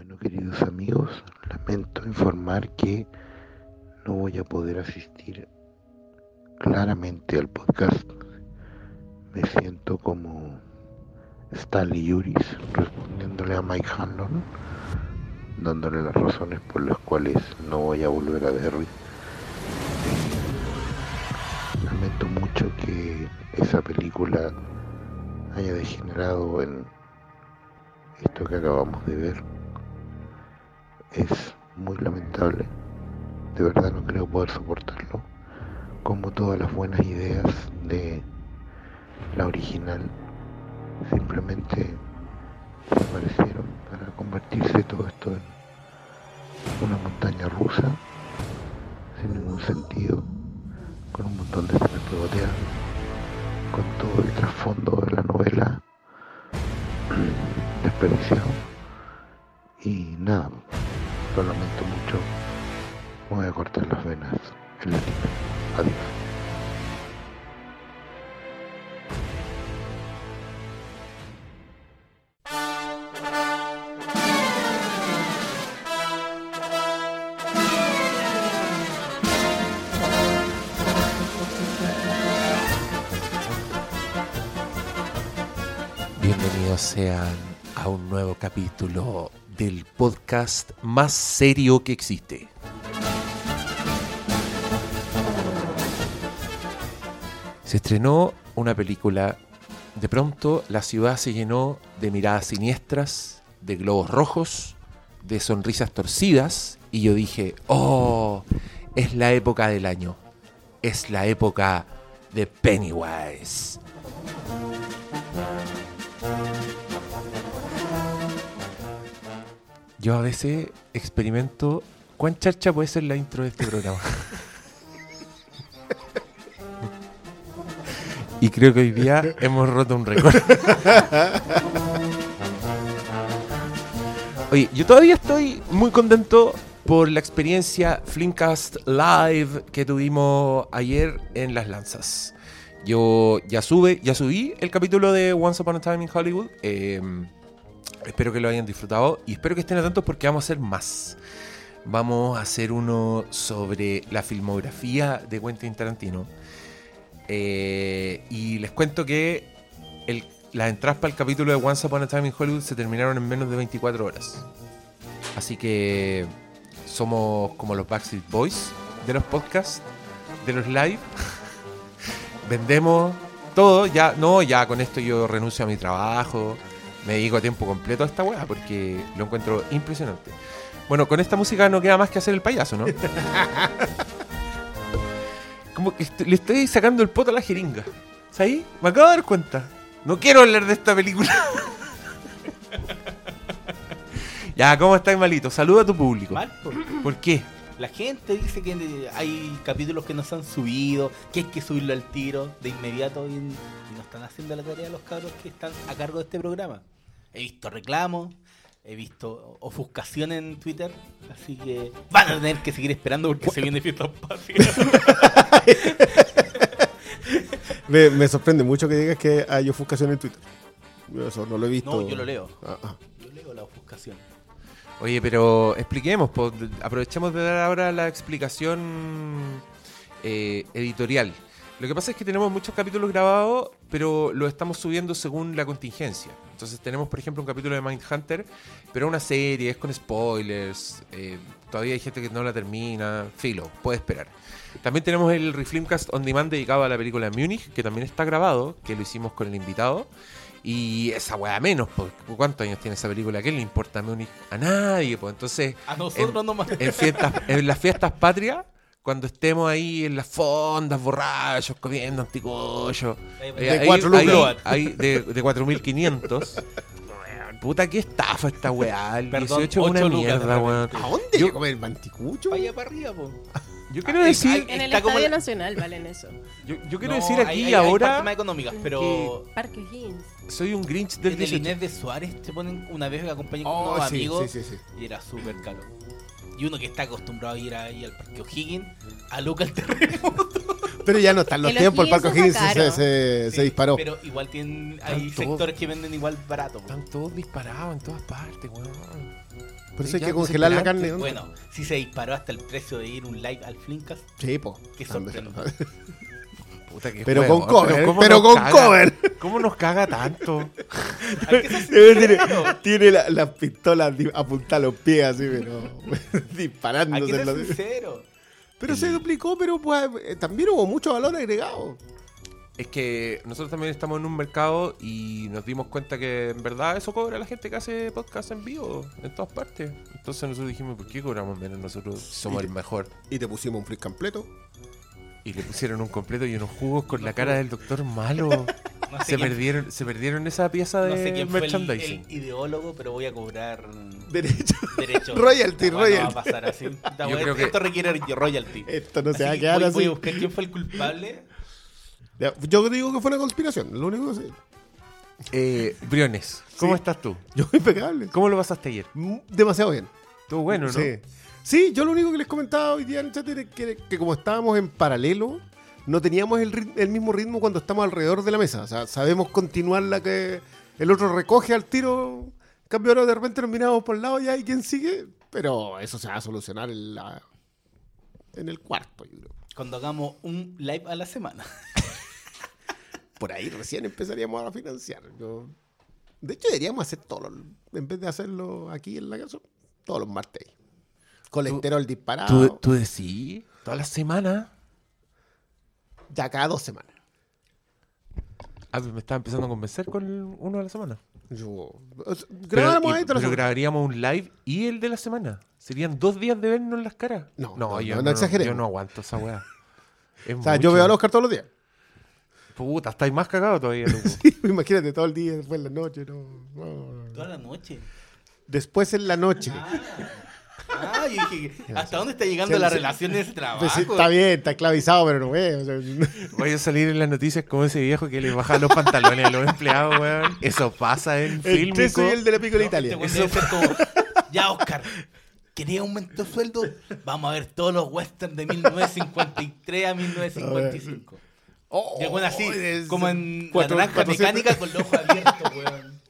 Bueno, queridos amigos, lamento informar que no voy a poder asistir claramente al podcast. Me siento como Stanley Yuris respondiéndole a Mike Hanlon, dándole las razones por las cuales no voy a volver a Derry. Lamento mucho que esa película haya degenerado en esto que acabamos de ver. Es muy lamentable. De verdad no creo poder soportarlo. Como todas las buenas ideas de la original simplemente desaparecieron para convertirse todo esto en una montaña rusa sin ningún sentido, con un montón de escenas pegoteadas, con todo el trasfondo de la novela desperdiciado. Y nada, lo lamento mucho. Voy a cortar las venas en la. Adiós. Bienvenidos sean a un nuevo capítulo del podcast más serio que existe. Se estrenó una película. De pronto la ciudad se llenó de miradas siniestras, de globos rojos, de sonrisas torcidas y yo dije, oh, es la época del año. Es la época de Pennywise. Yo a veces experimento cuán charcha puede ser la intro de este programa. y creo que hoy día hemos roto un récord. Oye, yo todavía estoy muy contento por la experiencia Flimcast Live que tuvimos ayer en Las Lanzas. Yo ya sube, ya subí el capítulo de Once Upon a Time in Hollywood. eh, Espero que lo hayan disfrutado y espero que estén atentos porque vamos a hacer más. Vamos a hacer uno sobre la filmografía de Quentin Tarantino. Eh, y les cuento que las entradas para el capítulo de Once Upon a Time in Hollywood se terminaron en menos de 24 horas. Así que somos como los Backstreet Boys de los podcasts, de los live. Vendemos todo. Ya, no, ya con esto yo renuncio a mi trabajo me dedico a tiempo completo a esta weá porque lo encuentro impresionante. Bueno, con esta música no queda más que hacer el payaso, ¿no? Como que le estoy sacando el poto a la jeringa. ¿Sabes? Me acabo de dar cuenta. No quiero hablar de esta película. ya, ¿cómo estáis, malito? Saluda a tu público. Mal. ¿Por qué? La gente dice que hay capítulos que no se han subido, que hay que subirlo al tiro de inmediato y, no están haciendo la tarea los cabros que están a cargo de este programa. He visto reclamos, he visto ofuscación en Twitter, así que van a tener que seguir esperando porque se viene fiesta patrias. Me, me sorprende mucho que digas que hay ofuscación en Twitter. Yo Eso no lo he visto. No, yo lo leo. Ah, ah. Yo leo la ofuscación. Oye, pero expliquemos, po, aprovechemos de dar ahora la explicación eh, editorial. Lo que pasa es que tenemos muchos capítulos grabados, pero los estamos subiendo según la contingencia. Entonces tenemos, por ejemplo, un capítulo de Mindhunter, pero una serie, es con spoilers, eh, todavía hay gente que no la termina, filo, puede esperar. También tenemos el Refilmcast On Demand dedicado a la película Munich, que también está grabado, que lo hicimos con el invitado. Y esa weá menos, porque ¿cuántos años tiene esa película? ¿A qué le importa? A nadie, pues entonces A nosotros en, nomás. en fiestas, en las fiestas patrias, cuando estemos ahí en las fondas, borrachos, comiendo anticollo. De eh, ahí- cuatro ahí- ahí de, de 4.500. Puta, qué estafa esta weá. El Perdón, 18 es una mierda, weón. ¿A dónde? Yo- comer el manticucho? Vaya para arriba, po. Yo quiero Ah, decir, hay- En el Está como Estadio la- Nacional valen eso. yo, yo quiero No, decir hay- aquí hay- y hay ahora más económicas, pero Parque Higgins. soy un Grinch del en el 18. Inés de Suárez te ponen una vez que acompañé con Oh, unos sí, amigos sí, sí, sí. y era súper caro. Y uno que está acostumbrado a ir ahí al Parque O'Higgins, a Luca el terremoto. Pero ya no están los El tiempos, el Parque O'Higgins se, se, se Sí, disparó. Pero igual tienen, hay todos- sectores que venden igual barato. Están todos disparados en todas partes, weón. Por eso Sí, hay que congelar la carne. ¿no? Bueno, si se disparó hasta el precio de ir un live al Flinkas, Sí, po. Qué sorprendente. Puta, qué Pero juego, con cover, ¿cómo pero con caga? cover. ¿Cómo nos caga tanto? hay que tiene la- las pistolas apuntadas a los pies así, pero Hay disparándose. que ser los- sincero. Pero se duplicó, pero pues eh, también hubo mucho valor agregado. Es que nosotros también estamos en un mercado y nos dimos cuenta que en verdad eso cobra la gente que hace podcast en vivo en todas partes. Entonces nosotros dijimos, ¿por qué cobramos menos nosotros si somos el mejor? Y te pusimos un flip completo. Y le pusieron un completo y unos jugos con la cara del doctor malo. No sé se quién- perdieron, se perdieron esa pieza de No sé quién fue el, merchandising. el ideólogo, pero voy a cobrar Derecho. Royalty, Esta weá No va a royalty. pasar así. Esta Yo weá- creo que- Esto requiere royalty. Esto no se Así va a que quedar voy, así. voy a buscar quién fue el culpable. Yo digo que fue una conspiración, lo único que sé. Eh, Briones, ¿cómo Sí. estás tú? Yo impecable. ¿Cómo lo pasaste ayer? Mm, Demasiado bien. Estuvo bueno, ¿no? Sí. Sí, yo lo único que les comentaba hoy día en el chat era que, que como estábamos en paralelo, no teníamos el, rit- el mismo ritmo cuando estamos alrededor de la mesa. O sea, sabemos continuar la que el otro recoge al tiro. En cambio, ahora de repente nos miramos por el lado y hay quien sigue. Pero eso se va a solucionar en, la, en el cuarto, yo creo. Cuando hagamos un live a la semana. Por ahí recién empezaríamos a financiar. Yo- de hecho, deberíamos hacer todo, lo- en vez de hacerlo aquí en la casa, todos los martes. Colesterol disparado. ¿Tú, tú decís? ¿Toda la semana? Ya cada dos semanas. Ah, me estaba empezando a convencer con el uno de la semana. Yo, sea, Pero, y- pero grabaríamos un live y el de la semana. Serían dos días de vernos en las caras. No, no, yo no. Yo no aguanto esa weá. O sea, yo veo a Oscar todos los días. Puta, estáis más cagados todavía, loco. Imagínate todo el día, después en la noche. No, no. Toda la noche. Después en la noche. Ah, yo dije, ¿hasta dónde está llegando Sí, la sí. relación de ese trabajo? Pues sí, está bien, está esclavizado, pero no ve. o sea, Voy a salir en las noticias como ese viejo que le baja los pantalones a los empleados, weón. Eso pasa en el Fílmico. 13 y el de la Pico de No, Italia. este debe ser como, ya Oscar, ¿quería aumento de sueldo? Vamos a ver todos los westerns de 1953 a 1955. Oh, weón así, es como en cuatro- la naranja 400. mecánica con los ojos abiertos, weón.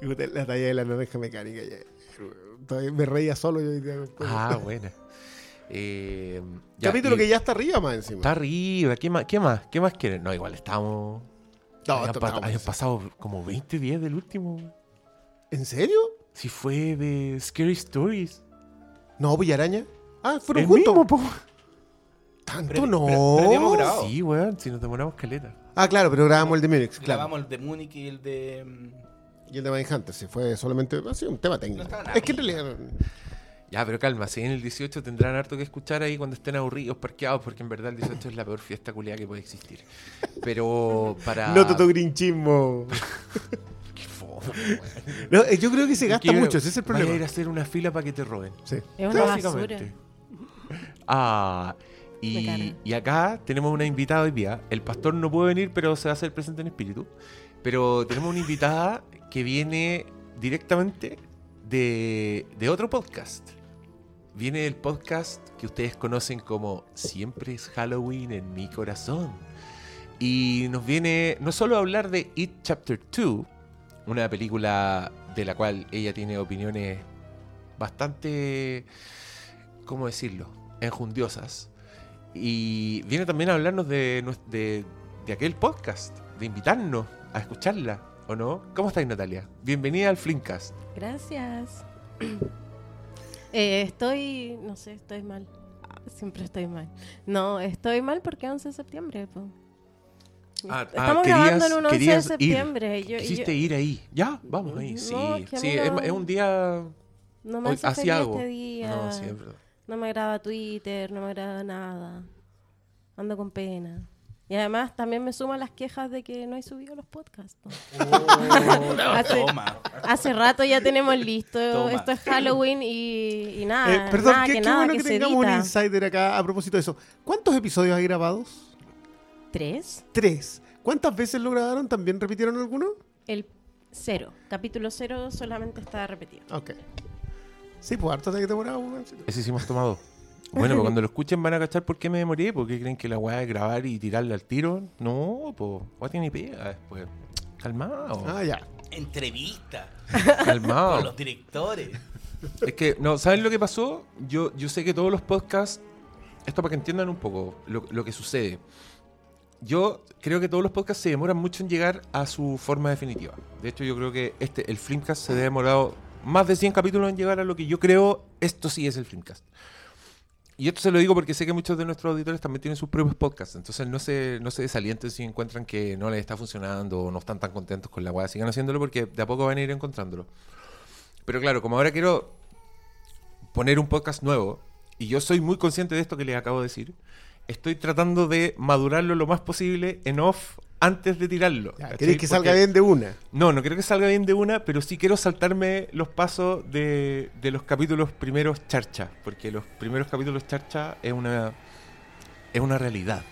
La talla de la naranja mecánica. ya. Me reía solo yo. después. Ah, buena. Eh, ya, Capítulo y- que ya está arriba más encima. Está arriba. ¿Qué más? ¿Qué más? ¿Qué más quieren? No, igual estamos... No, esto pa- estamos- habían pasado como 20 días del último. ¿En serio? Si fue de Scary Stories. No, Villaraña. Ah, fueron juntos. mismo, po. Tanto Pero- no. pero- pero habíamos grabado. Sí, weón, si nos demoramos caleta. Ah, claro, pero grabamos el de Múnich, claro. Grabamos el de Múnich y el de... mm, Y el de Mindhunter, sí, fue solamente ha sido un tema técnico. No estaba nada es que en realidad. Ya, pero calma, si en el 18 tendrán harto que escuchar ahí cuando estén aburridos, parqueados, porque en verdad el 18 es la peor fiesta culiada que puede existir. Pero para... Noto tu grinchismo. Qué fome, weón. No, eh, yo creo que se gasta Quiero- mucho, ese es el vaya a ir a problema. hacer una fila para que te roben. Sí. Es una Básicamente. basura. Ah, Me y, y acá tenemos una invitada hoy día. El pastor no puede venir, pero se va a hacer presente en espíritu. Pero tenemos una invitada que viene directamente de, de otro podcast. Viene del podcast que ustedes conocen como Siempre es Halloween en mi corazón. Y nos viene no solo a hablar de It Chapter 2, una película de la cual ella tiene opiniones bastante, ¿cómo decirlo?, enjundiosas. Y viene también a hablarnos de, de, de aquel podcast, de invitarnos a escucharla, ¿o no? ¿Cómo estáis, Natalia? Bienvenida al Flinkcast. Gracias. Eh, estoy, no sé, estoy mal. Ah, Siempre estoy mal. No, estoy mal porque 11 de septiembre. po. Ah, ah, Estamos querías- grabando en un 11 de ir. septiembre. Yo, Quisiste yo- ir ahí. Ya, vamos ahí. No, Sí, sí es, un día... no me hace así feliz hago. este día. No, sí, es verdad. No me agrada Twitter, no me agrada nada. Ando con pena. Y además también me suman las quejas de que no he subido los podcasts. ¿no? Hace- Toma. Hace rato ya tenemos listo. Toma. Esto es Halloween y, y nada. Eh, perdón, nada qué, que qué nada bueno que, que, tengamos un insider acá a propósito de eso. ¿Cuántos episodios hay grabados? ¿Tres? Tres. ¿Cuántas veces lo grabaron? ¿También repitieron alguno? El cero. Capítulo cero solamente está repetido. Ok. Sí, pues harto de que demoraba. weón. Ese sí hemos tomado. Bueno, pues cuando lo escuchen van a cachar por qué me demoré, porque creen que la weá es grabar y tirarle al tiro. No, pues, weá tiene pega después. Calmado, Ah, ya. Entrevista con calmado. los directores. Es que, no, ¿saben lo que pasó? Yo, yo sé que todos los podcasts, esto para que entiendan un poco lo, lo que sucede. Yo creo que todos los podcasts se demoran mucho en llegar a su forma definitiva. De hecho, yo creo que este, el Flimcast se ha demorado más de 100 capítulos en llegar a lo que yo creo, esto sí es el Flimcast. Y esto se lo digo porque sé que muchos de nuestros auditores también tienen sus propios podcasts. Entonces no se, no se desalienten si encuentran que no les está funcionando o no están tan contentos con la weá. Sigan haciéndolo porque de a poco van a ir encontrándolo. Pero claro, como ahora quiero poner un podcast nuevo, y yo soy muy consciente de esto que les acabo de decir, estoy tratando de madurarlo lo más posible en off antes de tirarlo. Ya. ¿Queréis que salga Porque- bien de una? No, no quiero que salga bien de una, pero sí quiero saltarme los pasos de, de los capítulos primeros charcha, porque los primeros capítulos charcha es una es una realidad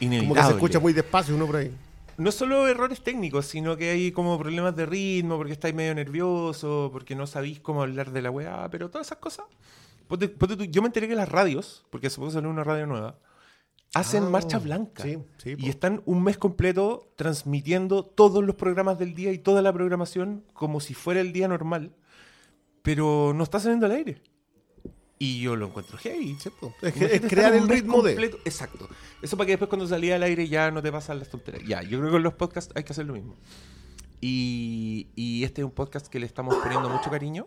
inevitable. Como que se escucha muy despacio uno por ahí. No solo errores técnicos, sino que hay como problemas de ritmo, porque estáis medio nervioso, porque no sabéis cómo hablar de la weá, pero todas esas cosas. Ponte- ponte tú, yo me enteré que las radios, porque hace poco salió una radio nueva, hacen Ah, marcha blanca. sí, sí, y están un mes completo transmitiendo todos los programas del día y toda la programación como si fuera el día normal, pero no está saliendo al aire. Y yo lo encuentro heavy. Sí. Es, crear el ritmo de. completo. Exacto. Eso para que después cuando salía al aire ya no te pasan las tonterías. Ya, yo creo que con los podcasts hay que hacer lo mismo. Y, y este es un podcast que le estamos poniendo mucho cariño.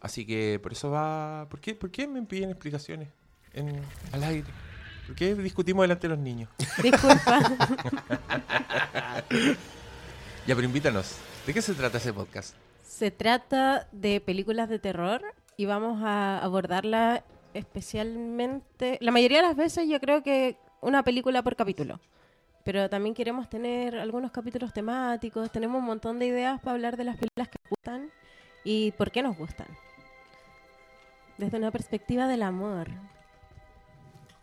Así que por eso va... ¿Por qué, por qué me piden explicaciones en, al aire? ¿Por qué discutimos delante de los niños? Disculpa. Ya, pero invítanos. ¿De qué se trata ese podcast? Se trata de películas de terror y vamos a abordarla especialmente. La mayoría de las veces yo creo que una película por capítulo. Pero también queremos tener algunos capítulos temáticos. Tenemos un montón de ideas para hablar de las películas que nos gustan y por qué nos gustan. Desde una perspectiva del amor.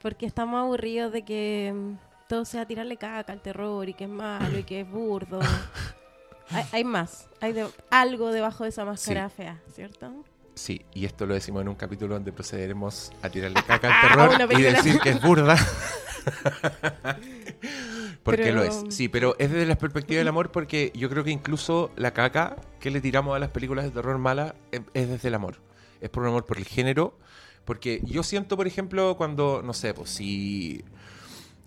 Porque estamos aburridos de que mm, todo sea tirarle caca al terror y que es malo y que es burdo. hay, hay más. Hay de- algo debajo de esa máscara fea, ¿cierto? Sí, y esto lo decimos en un capítulo donde procederemos a tirarle caca al Ah, terror y decir que es burda. porque Pero- lo es. Sí, pero es desde la perspectiva del amor porque yo creo que incluso la caca que le tiramos a las películas de terror malas es, es desde el amor. Es por un amor por el género. Porque yo siento, por ejemplo, cuando, no sé, pues si...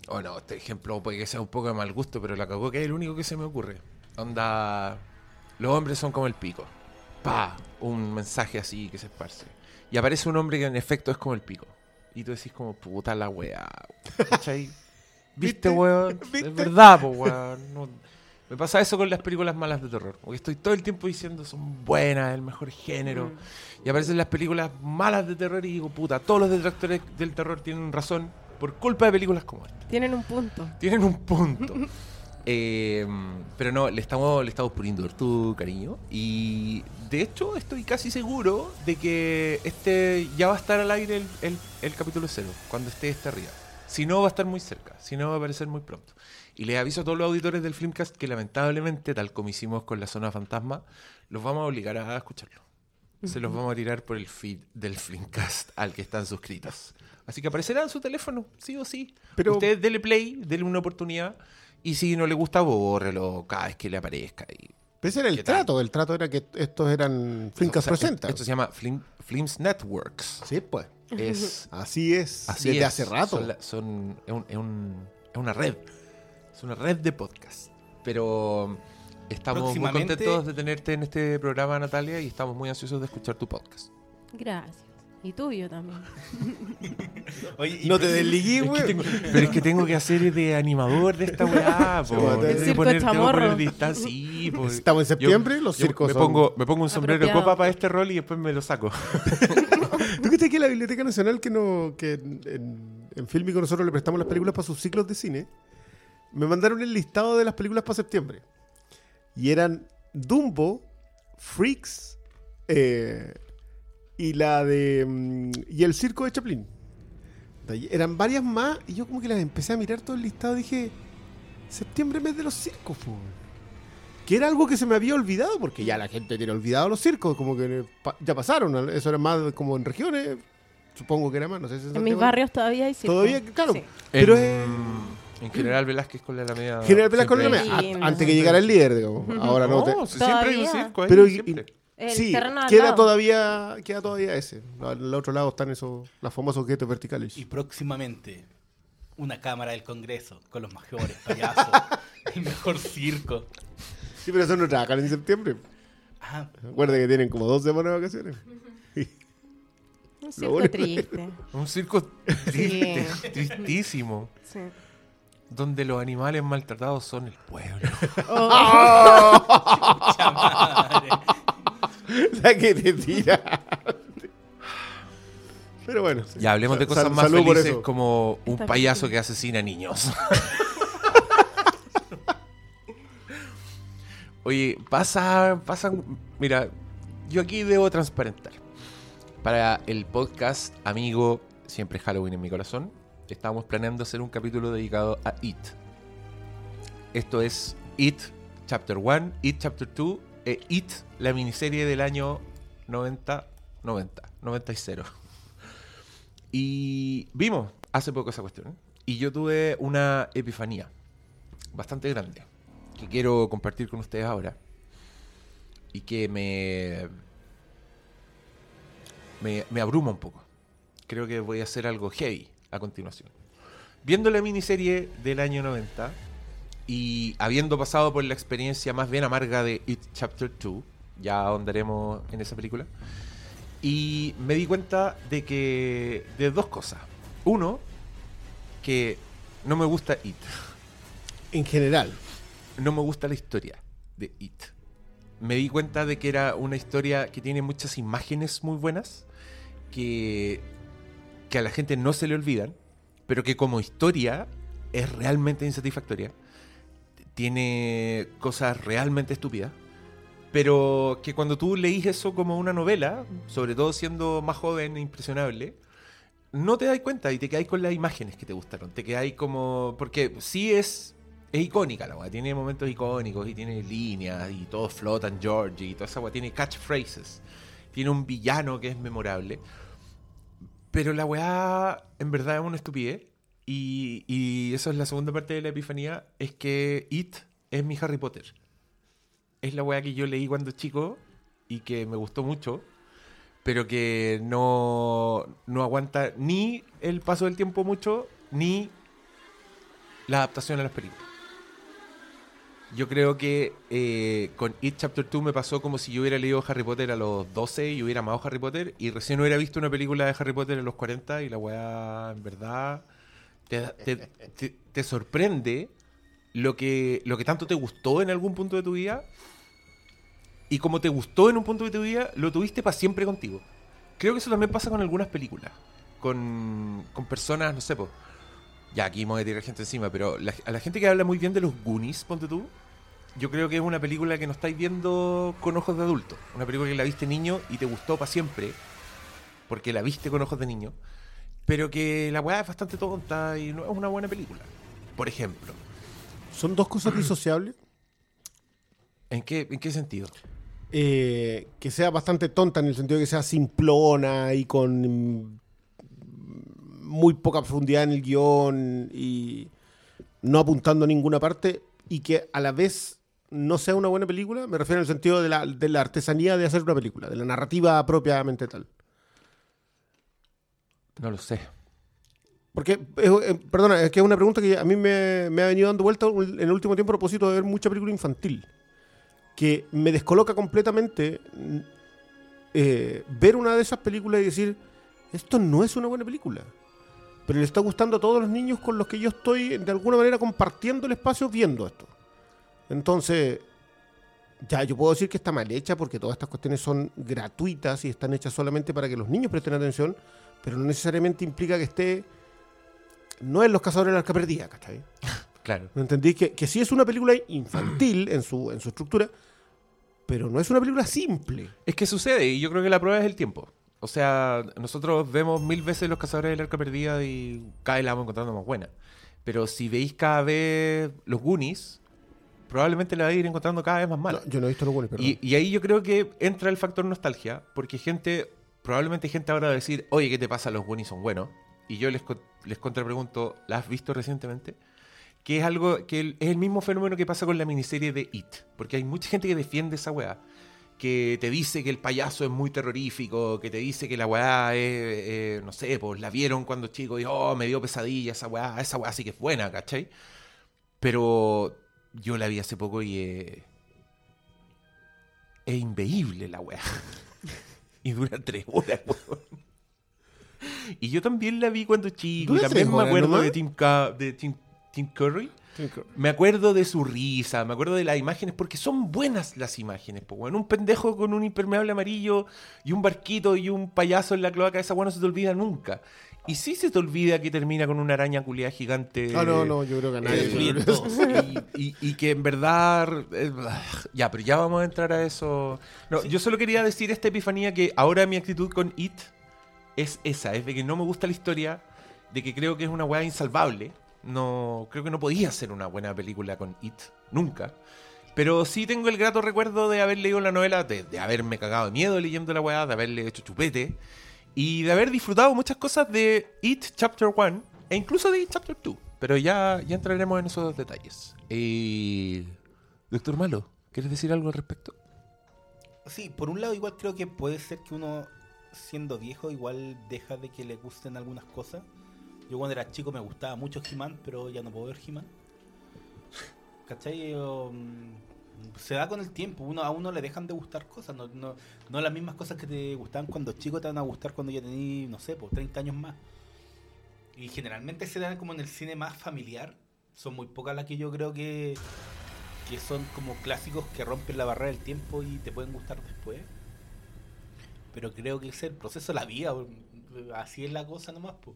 O no, este ejemplo puede que sea un poco de mal gusto, pero la cagó que es el único que se me ocurre. Onda, los hombres son como el pico. Pa, un mensaje así que se esparce. Y aparece un hombre que en efecto es como el pico. Y tú decís como, puta la weá. ¿Cachai? ¿Viste, ¿Viste? weón? ¿Viste? Es verdad, po, weón. No- me pasa eso con las películas malas de terror. Porque estoy todo el tiempo diciendo, son buenas, el mejor género. Mm. Y aparecen las películas malas de terror y digo, puta, todos los detractores del terror tienen razón por culpa de películas como esta. Tienen un punto. Tienen un punto. Eh, pero no, le estamos, le estamos poniendo tu cariño. Y de hecho, estoy casi seguro de que este ya va a estar al aire el, el- el capítulo cero, cuando esté este arriba. Si no, va a estar muy cerca. Si no, va a aparecer muy pronto. Y les aviso a todos los auditores del Filmcast que lamentablemente, tal como hicimos con la zona fantasma, los vamos a obligar a escucharlo. Se los vamos a tirar por el feed del Filmcast al que están suscritos. Así que aparecerá en su teléfono, sí o sí. Pero- Ustedes dele play, denle una oportunidad. Y si no le gusta, bórrelo cada vez que le aparezca. Y, Pero ese era el trato. El trato era que estos eran Flincas O sea, Presenta. Esto se llama Flim- Flims Networks. Sí, pues. Es Así es. así desde es. hace rato. Son, la- son- es, un- es un- es una red. Es una red de podcast. Pero estamos muy contentos de tenerte en este programa, Natalia, y estamos muy ansiosos de escuchar tu podcast. Gracias. Y tuyo también. Oye, y No te desligué, güey. pero es que tengo que hacer de animador de esta weá. po. el que circo poner- tengo que chamorro. poner distancia, sí, po. Estamos en septiembre, los Yo circos me son- pongo, me pongo un sombrero de copa para este rol y después me lo saco. ¿Tú crees que la Biblioteca Nacional, que, no, que en, en, en Filmico nosotros le prestamos las películas para sus ciclos de cine, me mandaron el listado de las películas para septiembre. Y eran Dumbo, Freaks eh, y la de. mm, y el circo de Chaplin. Eran varias más y yo como que las empecé a mirar todo el listado y dije, septiembre mes de los circos, po". Que era algo que se me había olvidado, porque ya la gente tiene olvidado los circos, como que ya pasaron, eso era más como en regiones, supongo que era más, no sé si en En mis barrios todavía hay circo. Todavía, claro. Sí. Pero en, es- en General Velázquez con la Alameda. General Velasco siempre la Alameda, a- antes que llegara el líder, digamos. Ahora no. No, si siempre hay un circo ahí, pero y- siempre. El sí, queda lado. todavía, queda todavía ese. Al otro lado están esos, los famosos guetos verticales. Y próximamente, una cámara del Congreso con los mejores payasos, el mejor circo. Sí, pero eso no trabajan en septiembre. Ah, Recuerda que tienen como dos semanas de vacaciones. Un circo triste. Un circo triste, tristísimo. Sí. Donde los animales maltratados son el pueblo. madre. La que te tira. Pero bueno. sí. Ya hablemos de cosas sal- más felices como un Está payaso bien. que asesina niños. Oye, pasa, pasa, mira, yo aquí debo transparentar. Para el podcast amigo Siempre Halloween en mi corazón, estábamos planeando hacer un capítulo dedicado a It. Esto es It Chapter 1, It Chapter 2 e It, la miniserie del año 90, 90, 90 y 0. Y vimos hace poco esa cuestión. Y yo tuve una epifanía bastante grande que quiero compartir con ustedes ahora. Y que me, me abruma un poco. Creo que voy a hacer algo heavy a continuación. Viendo la miniserie del año 90 y habiendo pasado por la experiencia más bien amarga de It Chapter 2, ya ahondaremos en esa película, y me di cuenta de que. de dos cosas. Uno, que no me gusta It. En general. No me gusta la historia de It. Me di cuenta de que era una historia que tiene muchas imágenes muy buenas, que, que a la gente no se le olvidan, pero que como historia es realmente insatisfactoria. Tiene cosas realmente estúpidas. Pero que cuando tú leís eso como una novela, sobre todo siendo más joven e impresionable, no te das cuenta y te quedáis con las imágenes que te gustaron. Te quedáis como. Porque sí es. Es icónica la weá. Tiene momentos icónicos y tiene líneas y todos flotan George y toda esa weá. Tiene catchphrases. Tiene un villano que es memorable. Pero la weá en verdad es una estupidez. Y, y eso es la segunda parte de la epifanía. Es que It es mi Harry Potter es la weá que yo leí cuando chico y que me gustó mucho, pero que no, no aguanta ni el paso del tiempo mucho, ni la adaptación a las películas. Yo creo que eh, con It Chapter 2 me pasó como si yo hubiera leído Harry Potter a los 12 y hubiera amado Harry Potter y recién hubiera visto una película de Harry Potter a los 40 y la weá en verdad te, te- te- sorprende lo que, lo que tanto te gustó en algún punto de tu vida y como te gustó en un punto de tu vida, lo tuviste para siempre contigo. Creo que eso también pasa con algunas películas. Con, con personas, no sé, po. Ya aquí me voy a tirar gente encima, pero la- a la gente que habla muy bien de los Goonies, ponte tú, yo creo que es una película que no estáis viendo con ojos de adulto. Una película que la viste niño y te gustó para siempre, porque la viste con ojos de niño, pero que la weá es bastante tonta y no es una buena película. Por ejemplo, Son dos cosas disociables. ¿en qué, en qué sentido? Eh, que sea bastante tonta en el sentido de que sea simplona y con muy poca profundidad en el guion y no apuntando a ninguna parte y que a la vez no sea una buena película, me refiero en el sentido de la, de la artesanía de hacer una película, de la narrativa propiamente tal. No lo sé. Porque, eh, eh, perdona, es que es una pregunta que a mí me, me ha venido dando vuelta en el último tiempo a propósito de ver mucha película infantil. Que me descoloca completamente mm, eh, ver una de esas películas y decir, esto no es una buena película. Pero le está gustando a todos los niños con los que yo estoy de alguna manera compartiendo el espacio viendo esto. Entonces, ya yo puedo decir que está mal hecha porque todas estas cuestiones son gratuitas y están hechas solamente para que los niños presten atención, pero no necesariamente implica que esté no en los cazadores de la arca perdida, ¿cachai? Claro. ¿No entendí? Que, que sí es una película infantil en su, en su estructura, pero no es una película simple. Es que sucede y yo creo que la prueba es el tiempo. O sea, nosotros vemos mil veces los cazadores del arca perdida y cada vez la vamos encontrando más buena. Pero si veis cada vez los Goonies, probablemente la vais a ir encontrando cada vez más mala. No, yo no he visto los buenos, perdón. Y, y ahí yo creo que entra el factor nostalgia, porque gente, probablemente gente ahora va a decir, oye, ¿qué te pasa? Los Goonies son buenos. Y yo les, les contrapregunto, ¿la has visto recientemente? Que es algo que el- es el mismo fenómeno que pasa con la miniserie de It. Porque hay mucha gente que defiende esa weá. Que te dice que el payaso es muy terrorífico, que te dice que la weá es, eh, no sé, pues la vieron cuando chico y oh, me dio pesadilla esa weá, esa weá sí que es buena, ¿cachai? Pero yo la vi hace poco y eh, es inveíble la weá. y dura tres horas, weón. Y yo también la vi cuando chico. Y ¿Dura también me acuerdo nomás? de Tim, de Tim, Tim Curry. Me acuerdo de su risa, me acuerdo de las imágenes, porque son buenas las imágenes. Pues, bueno, un pendejo con un impermeable amarillo y un barquito y un payaso en la cloaca, esa weá no se te olvida nunca. Y sí se te olvida que termina con una araña culiada gigante. Ah, no, no, yo creo que nadie. Eh, y, y- y que en verdad. eh, ya, pero ya vamos a entrar a eso. No, yo solo quería decir esta epifanía que ahora mi actitud con It es esa: es de que no me gusta la historia, de que creo que es una weá insalvable. No, creo que no podía ser una buena película con It, nunca. Pero sí tengo el grato recuerdo de haber leído la novela, de, de haberme cagado de miedo leyendo la weá, de haberle hecho chupete y de haber disfrutado muchas cosas de It Chapter 1 e incluso de It Chapter 2. Pero ya, ya entraremos en esos detalles. Eh, Doctor Malo, ¿quieres decir algo al respecto? Sí, por un lado igual creo que puede ser que uno siendo viejo igual deja de que le gusten algunas cosas. Yo cuando era chico me gustaba mucho He-Man, pero ya no puedo ver He-Man. ¿Cachai? Mm, se da con el tiempo, uno a uno le dejan de gustar cosas, no, las mismas cosas que te gustaban cuando chico te van a gustar cuando ya tenías, no sé, pues 30 años más. Y generalmente se dan como en el cine más familiar, son muy pocas las que yo creo que, que son como clásicos que rompen la barrera del tiempo y te pueden gustar después. Pero creo que es el proceso de la vida, así es la cosa nomás, pues.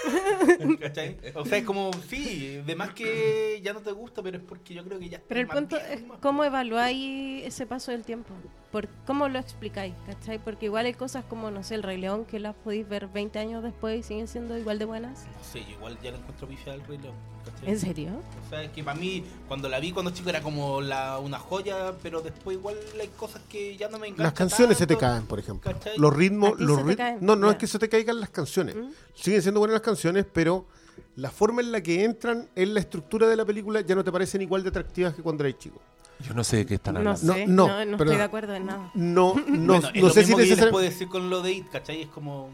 ¿Cachai? O sea, es como, sí, de más que ya no te gusta, pero es porque yo creo que ya Pero el punto es cómo evaluáis ese paso del tiempo. Por, ¿Cómo lo explicáis? ¿Cachai? Porque igual hay cosas como, no sé, el Rey León, que las podéis ver 20 años después y siguen siendo igual de buenas. No sé, yo igual ya la encuentro pifia al Rey León. ¿cachai? ¿En serio? O sea, es que para mí, cuando la vi cuando chico era como la, una joya, pero después igual hay cosas que ya no me encantan. Las canciones se te tanto. caen, por ejemplo. ¿Cachai? Los ritmos, ¿A ti los rit-? No, no Ya. es que se te caigan las canciones. ¿Mm? Siguen siendo buenas las canciones, pero la forma en la que entran en la estructura de la película ya no te parecen igual de atractivas que cuando eres chico. Yo no sé de qué están No hablando. sé, no, no, no, perdón. estoy de acuerdo en nada. No, no, Bueno, no sé si que necesariamente. puedo decir con lo de It, ¿cachai? Es como...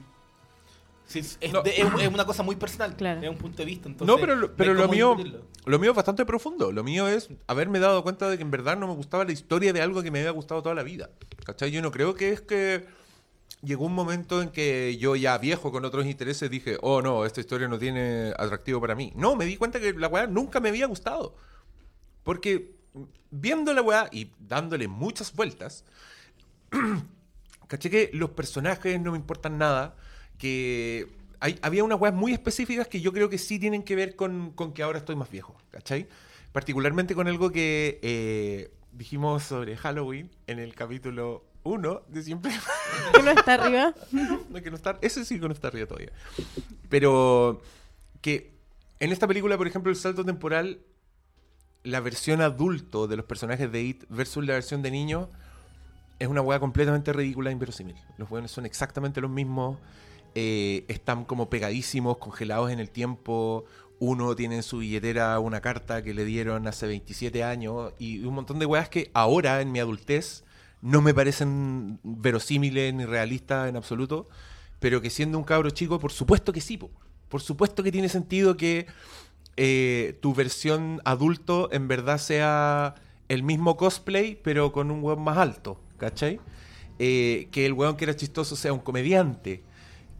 sí, es, No. de- es- es una cosa muy personal, Claro. es un punto de vista. Entonces, No, pero, no pero hay lo mío lo mío es bastante profundo. Lo mío es haberme dado cuenta de que en verdad no me gustaba la historia de algo que me había gustado toda la vida. ¿Cachai? Yo no creo que es que llegó un momento en que yo ya viejo con otros intereses dije, oh no, esta historia no tiene atractivo para mí. No, me di cuenta que la weá nunca me había gustado. Porque viendo la weá y dándole muchas vueltas, caché que los personajes no me importan nada, que había unas weas muy específicas que yo creo que sí tienen que ver con, con que ahora estoy más viejo, ¿cachai? Particularmente con algo que eh, dijimos sobre Halloween en el capítulo 1 de siempre. ¿Que no está arriba? No, que no está- ese sí que no está arriba todavía. Pero que en esta película, por ejemplo, el salto temporal, la versión adulto de los personajes de It versus la versión de niño, es una hueá completamente ridícula e inverosímil. Los hueones son exactamente los mismos. eh, están como pegadísimos, congelados en el tiempo. Uno tiene en su billetera una carta que le dieron hace 27 años y un montón de weas que ahora, en mi adultez, no me parecen verosímiles ni realistas en absoluto, pero que siendo un cabro chico, por supuesto que sí, po. por supuesto que tiene sentido que eh, tu versión adulto en verdad sea el mismo cosplay, pero con un weón más alto, ¿cachai? Eh, que el weón que era chistoso sea un comediante,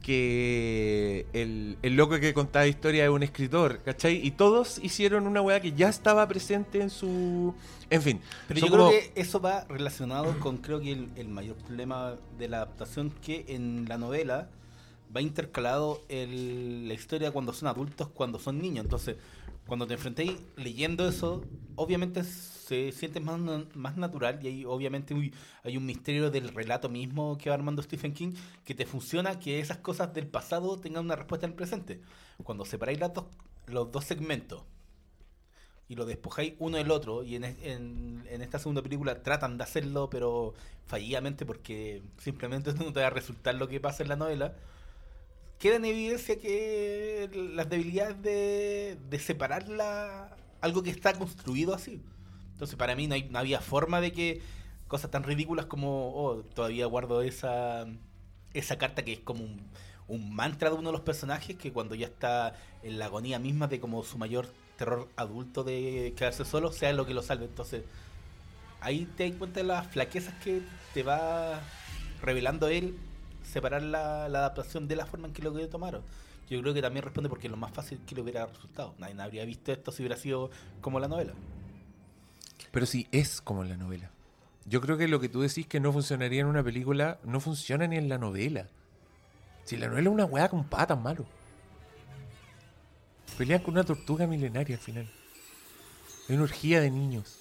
que el, el loco que contaba historia es un escritor, ¿cachai? Y todos hicieron una weá que ya estaba presente en su... En fin. Pero yo creo que eso va relacionado con creo que el, el mayor problema de la adaptación que en la novela va intercalado el- la historia cuando son adultos, cuando son niños. Entonces, cuando te enfrentéis leyendo eso, obviamente se siente más, más natural y hay obviamente hay un misterio del relato mismo que va armando Stephen King que te funciona que esas cosas del pasado tengan una respuesta en el presente. Cuando separáis las dos, los dos segmentos y lo despojáis uno del otro y en, en, en esta segunda película tratan de hacerlo pero fallidamente porque simplemente no te va a resultar lo que pasa en la novela queda en evidencia que las debilidades de, de separar la- algo que está construido así Entonces, para mí no, hay- no había forma de que cosas tan ridículas como, oh, todavía guardo esa, esa carta que es como un, un mantra de uno de los personajes que cuando ya está en la agonía misma de como su mayor terror adulto de quedarse solo, sea lo que lo salve. Entonces, ahí te das cuenta de las flaquezas que te va revelando él, separar la, adaptación de la forma en que lo que tomaron. Yo creo que también responde porque es lo más fácil que le hubiera resultado. Nadie habría visto esto si hubiera sido como la novela. Pero sí, es como la novela. Yo creo que lo que tú decís que no funcionaría en una película, no funciona ni en la novela. Si la novela es una weá con patas, malo. Pelean con una tortuga milenaria al final. Es una orgía de niños.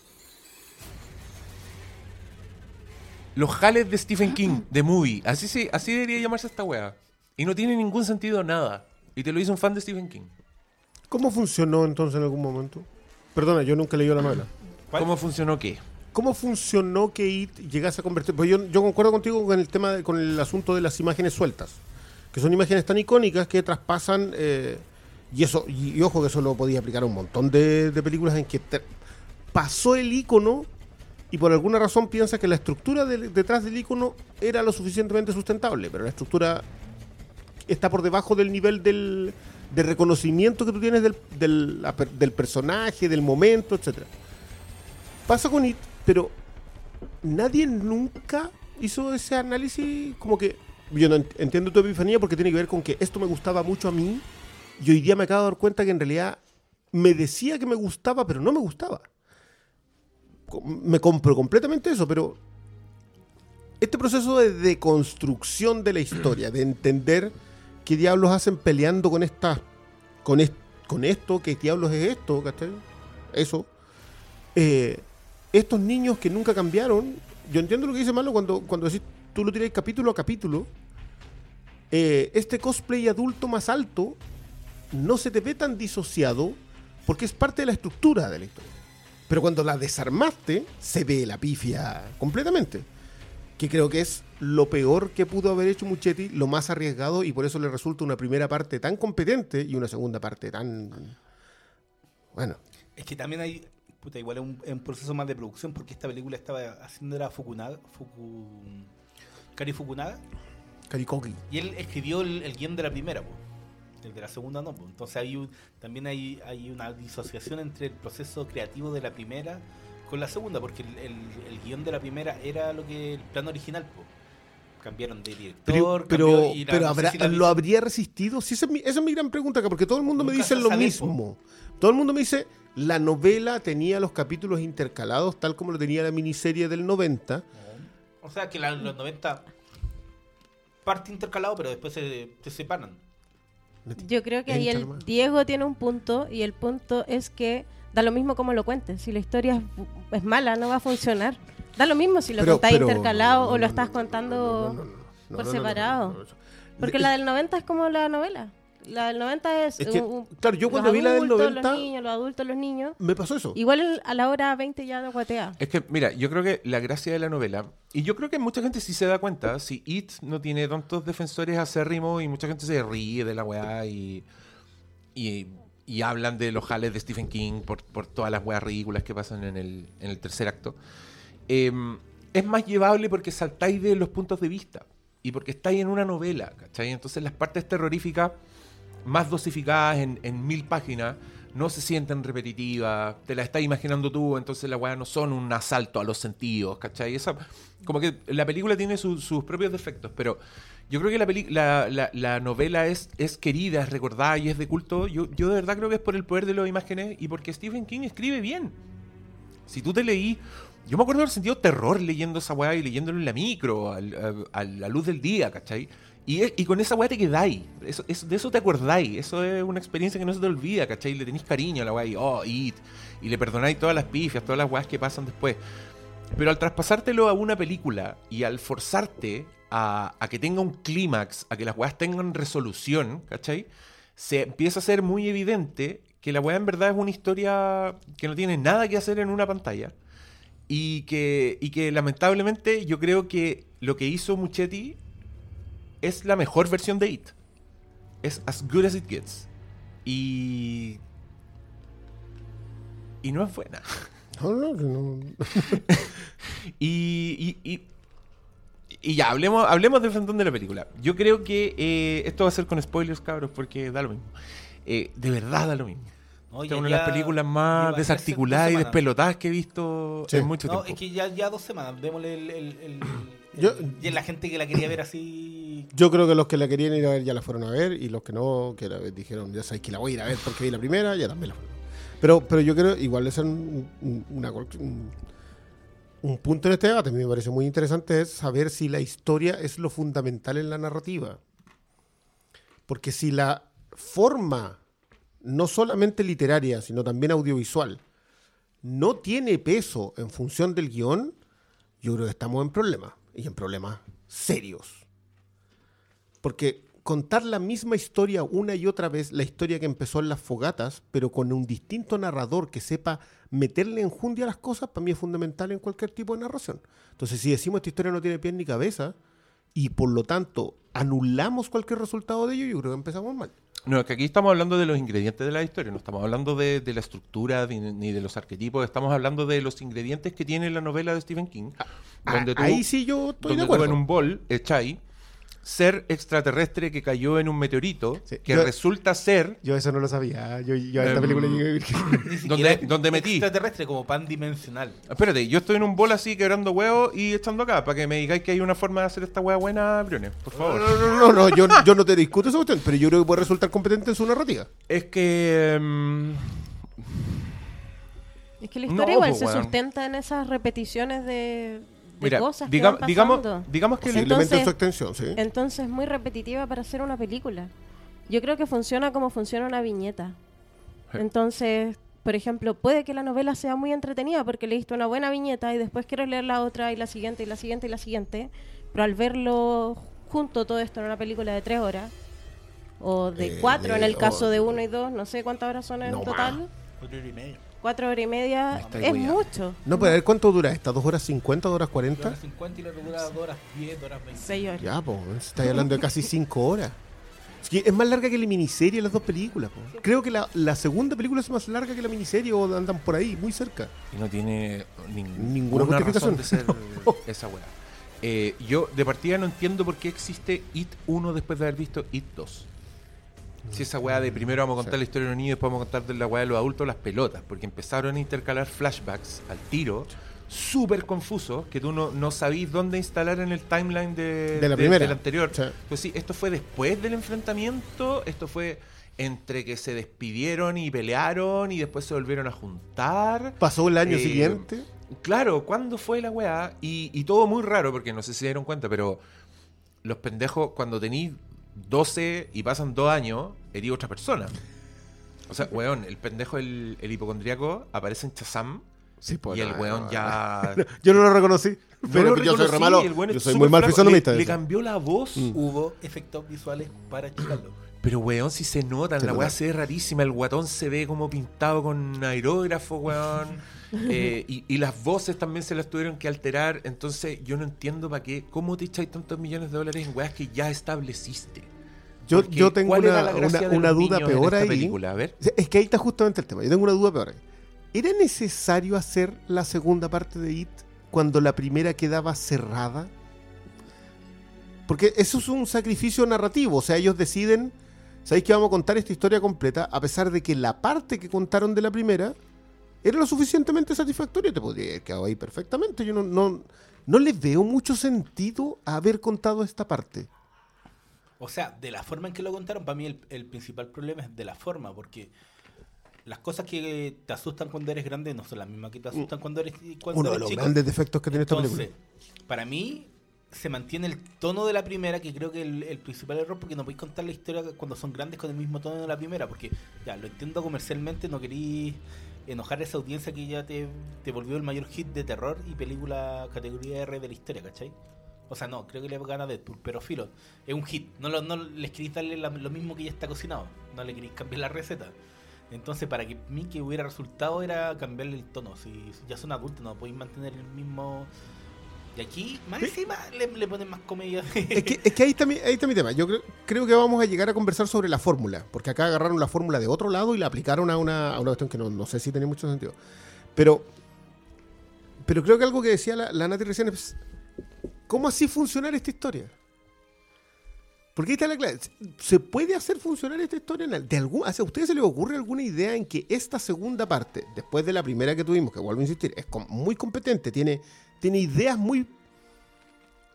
Los jales de Stephen King, de movie. Así, se, así debería llamarse esta weá. Y no tiene ningún sentido nada. Y te lo hizo un fan de Stephen King. ¿Cómo funcionó entonces en algún momento? Perdona, yo nunca leí la novela. ¿Cómo funcionó qué? ¿Cómo funcionó que IT llegase a convertir? Pues yo, yo concuerdo contigo con el tema, de- con el asunto de las imágenes sueltas, que son imágenes tan icónicas que traspasan eh, y eso y, y ojo que eso lo podía aplicar a un montón de, de películas en que te- pasó el icono y por alguna razón piensa que la estructura detrás del icono era lo suficientemente sustentable, pero la estructura está por debajo del nivel del, de reconocimiento que tú tienes del, del, del personaje, del momento, etcétera. Pasa con It, pero nadie nunca hizo ese análisis como que yo no ent- entiendo tu epifanía porque tiene que ver con que esto me gustaba mucho a mí y hoy día me acabo de dar cuenta que en realidad me decía que me gustaba, pero no me gustaba. Me compro completamente eso, pero este proceso de deconstrucción de la historia, de entender qué diablos hacen peleando con esta, con, es- con esto, qué diablos es esto, ¿cachai? Eso. Eh, estos niños que nunca cambiaron, yo entiendo lo que dice Malo cuando, cuando decís, tú lo tiras capítulo a capítulo, eh, este cosplay adulto más alto no se te ve tan disociado porque es parte de la estructura de la historia. Pero cuando la desarmaste, se ve la pifia completamente. Que creo que es lo peor que pudo haber hecho Muchetti, lo más arriesgado, y por eso le resulta una primera parte tan competente y una segunda parte tan. Bueno, Es que también hay, puta, igual es un, es un proceso más de producción porque esta película estaba haciendo era Fukunaga, Fuku, Kari Fukunaga, Karikoki. y él escribió el, el guion de la primera, el de la segunda no. Entonces hay un- también hay, hay una disociación entre el proceso creativo de la primera con la segunda, porque el, el- el guion de la primera era lo que el plan original. po. Cambiaron de director, Pero, pero, cambió- y la- pero no sé habrá- si la ¿lo habría resistido? Sí, esa, es mi, esa es mi gran pregunta porque todo el mundo me dice lo sabe, mismo. Todo el mundo me dice, la novela tenía los capítulos intercalados tal como lo tenía la miniserie del 90. O sea que la- los 90 parte intercalado, pero después se, se separan. Yo creo que ahí el. Diego tiene un punto y el punto es que da lo mismo como lo cuentes. Si la historia es, es mala, no va a funcionar. Da lo mismo si lo Pero- contáis pero- intercalado no, o lo estás contando no, no, por separado. Porque la del 90 es como la novela. La del 90 es... Es que, un- claro, yo cuando vi la del adultos, 90 Los niños, los adultos, los niños. me pasó eso. Igual a la hora 20 ya lo guatea. Es que, mira, yo creo que la gracia de la novela, y yo creo que mucha gente sí se da cuenta, si It no tiene tantos defensores acérrimos y mucha gente se ríe de la weá y, y, y hablan de los jales de Stephen King por, por todas las weas ridículas que pasan en el, en el tercer acto, em, es más llevable porque saltáis de los puntos de vista y porque estáis en una novela, ¿cachai? Entonces las partes terroríficas más dosificadas en, en mil páginas no se sienten repetitivas, te la estás imaginando tú, entonces las weas no son un asalto a los sentidos, ¿cachai? Esa, como que la película tiene su- sus propios defectos, pero yo creo que la, la, la- la novela es, es querida, es recordada y es de culto. Yo, yo de verdad creo que es por el poder de las imágenes y porque Stephen King escribe bien. Si tú te leí, yo me acuerdo haber sentido terror leyendo esa weá y leyéndolo en la micro, al- a, a la luz del día, ¿cachai? Y, y con esa weá te quedáis, de eso te acordáis, eso es una experiencia que no se te olvida, ¿cachai? Le tenéis cariño a la weá y, oh, it, y le perdonáis todas las pifias, todas las weas que pasan después. Pero al traspasártelo a una película y al forzarte a, que tenga un clímax, a que las weas tengan resolución, ¿cachai? Se empieza a ser muy evidente que la weá en verdad es una historia que no tiene nada que hacer en una pantalla. Y y que lamentablemente yo creo que lo que hizo Muchetti es la mejor versión de It. Es as good as it gets. Y. Y no es buena. No, no, no. Y, y, y, y ya, hablemos, hablemos del frontón de la película. Yo creo que eh, esto va a ser con spoilers, cabros, porque da lo mismo. Eh, de verdad da lo mismo. No, Esta es una de las películas más desarticuladas y despelotadas que he visto Sí. en mucho No, tiempo. es que ya, ya dos semanas, démosle el... el, el- el- Yo- y la gente que la quería ver así... Yo creo que los que la querían ir a ver ya la fueron a ver y los que no, que la- dijeron, ya sabéis que la voy a ir a ver porque vi la primera, ya también la fueron. Pero, pero yo creo, igual es un, un- una, un, un punto en este debate, a mí me parece muy interesante, es saber si la historia es lo fundamental en la narrativa. Porque si la forma, no solamente literaria, sino también audiovisual, no tiene peso en función del guion, yo creo que estamos en problemas, y en problemas serios. Porque contar la misma historia una y otra vez, la historia que empezó en las fogatas, pero con un distinto narrador que sepa meterle enjundia a las cosas, para mí es fundamental en cualquier tipo de narración. Entonces, si decimos esta historia no tiene pie ni cabeza, y por lo tanto anulamos cualquier resultado de ello, yo creo que empezamos mal. No, es que aquí estamos hablando de los ingredientes de la historia, no estamos hablando de, de la estructura ni, ni de los arquetipos, estamos hablando de los ingredientes que tiene la novela de Stephen King. Donde tú, Ah, Ahí sí yo estoy donde de tú acuerdo. en un bol echáis ser extraterrestre que cayó en un meteorito, Sí, que yo- resulta ser Yo eso no lo sabía. Yo, yo a esta Em, película llegué virgen. Ni ¿Dónde- siquiera dónde metí? Extraterrestre, como pan dimensional. Espérate, yo estoy en un bol así quebrando huevos y echando acá, para que me digáis que hay una forma de hacer esta hueá buena, Briones, por No, favor. no, no, no, no, yo, yo no te discuto esa cuestión, pero yo creo que puede resultar competente en su narrativa. Es que... em, Es que la No, historia igual pues, se sustenta en esas repeticiones de, de mira, cosas diga- que van digamos, digamos que... el- Posiblemente en su Entonces- extensión, sí. Entonces es muy repetitiva para hacer una película. Yo creo que funciona como funciona una viñeta. Sí. Entonces, por ejemplo, puede que la novela sea muy entretenida porque leíste una buena viñeta y después quieres leer la otra y la siguiente y la siguiente y la siguiente, pero al verlo junto todo esto en una película de tres horas o de Eh, cuatro en el caso de uno y dos, no sé cuántas horas son en No total, Cuatro horas y media. Me es mucho. No, pero a ver cuánto dura esta, ¿dos horas cincuenta, dos horas Dos cuarenta? horas 50 y la otra dura dos horas 10, dos horas 20. Seis horas. Ya, pues, estáis hablando de casi cinco horas. Es, que es más larga que la miniserie las dos películas. po. Creo que la, la segunda película es más larga que la miniserie o andan por ahí, muy cerca. Y no tiene nin- Ninguna ninguna justificación. razón de ser esa weá. Eh, yo de partida no entiendo por qué existe It 1 después de haber visto It 2. Si esa weá de primero vamos a contar Sí. la historia de los niños y después vamos a contar de la weá de los adultos las pelotas, porque empezaron a intercalar flashbacks al tiro, súper confusos, que tú no, no sabís dónde instalar en el timeline de, De la primera. del anterior. Sí. Pues sí, esto fue después del enfrentamiento, esto fue entre que se despidieron y pelearon y después se volvieron a juntar. Pasó el año Eh, siguiente. Claro, ¿cuándo fue la weá? Y, y todo muy raro, porque no sé si se dieron cuenta, pero los pendejos, cuando tenéis 12 y pasan dos años, erí otra persona. O sea, weón, el pendejo, el, el hipocondriaco, aparece en Chazam Sí, pues, y el no, weón no, ya. Yo no lo reconocí. No pero lo yo soy re malo. Yo soy muy mal fisonomista. Le, le cambió la voz. Mm. Hubo efectos visuales para achicarlo. Pero weón, si se notan, Se la weá se ve rarísima, el guatón se ve como pintado con aerógrafo, weón. Eh, y, y las voces también se las tuvieron que alterar. Entonces, yo no entiendo para qué, cómo te echáis tantos millones de dólares en weas que ya estableciste. Yo, Porque, yo tengo ¿cuál era una, una- duda peor ahí. película? A ver. Es que ahí está justamente el tema. Yo tengo una duda peor ahí. ¿Era necesario hacer la segunda parte de It cuando la primera quedaba cerrada? Porque eso es un sacrificio narrativo. O sea, ellos deciden, ¿sabéis que vamos a contar esta historia completa? A pesar de que la parte que contaron de la primera era lo suficientemente satisfactoria. Te podría haber quedado ahí perfectamente. Yo no, no, no le veo mucho sentido a haber contado esta parte. O sea, de la forma en que lo contaron, para mí el, el principal problema es de la forma, porque las cosas que te asustan cuando eres grande no son las mismas que te asustan cuando eres, cuando Uno de los chico. grandes defectos que tiene esta película. Entonces, para mí se mantiene el tono de la primera, que creo que el, el principal error, porque no podéis contar la historia cuando son grandes con el mismo tono de la primera, porque ya lo entiendo comercialmente, no queréis enojar a esa audiencia que ya te, te volvió el mayor hit de terror y película categoría R de la historia, ¿cachai? O sea, no, creo que le gana Deadpool, pero filo, es un hit. No, lo- no les queréis darle lo mismo que ya está cocinado, no le queréis cambiar la receta. Entonces, para que mí que hubiera resultado era cambiarle el tono. Si ya son adultos, no podéis mantener el mismo. Y aquí, más encima, le, le ponen más comedia. Es que, es que ahí, está mi, ahí está mi tema. Yo creo, creo que vamos a llegar a conversar sobre la fórmula, porque acá agarraron la fórmula de otro lado y la aplicaron a una, a una cuestión que no, no sé si tiene mucho sentido. Pero Pero creo que algo que decía la, la Nati recién es, ¿cómo así funcionar esta historia? Porque ahí está la clave. ¿Se puede hacer funcionar esta historia? De algún, ¿A ustedes se les ocurre alguna idea en que esta segunda parte, después de la primera que tuvimos, que vuelvo a insistir, es muy competente, tiene, tiene ideas muy,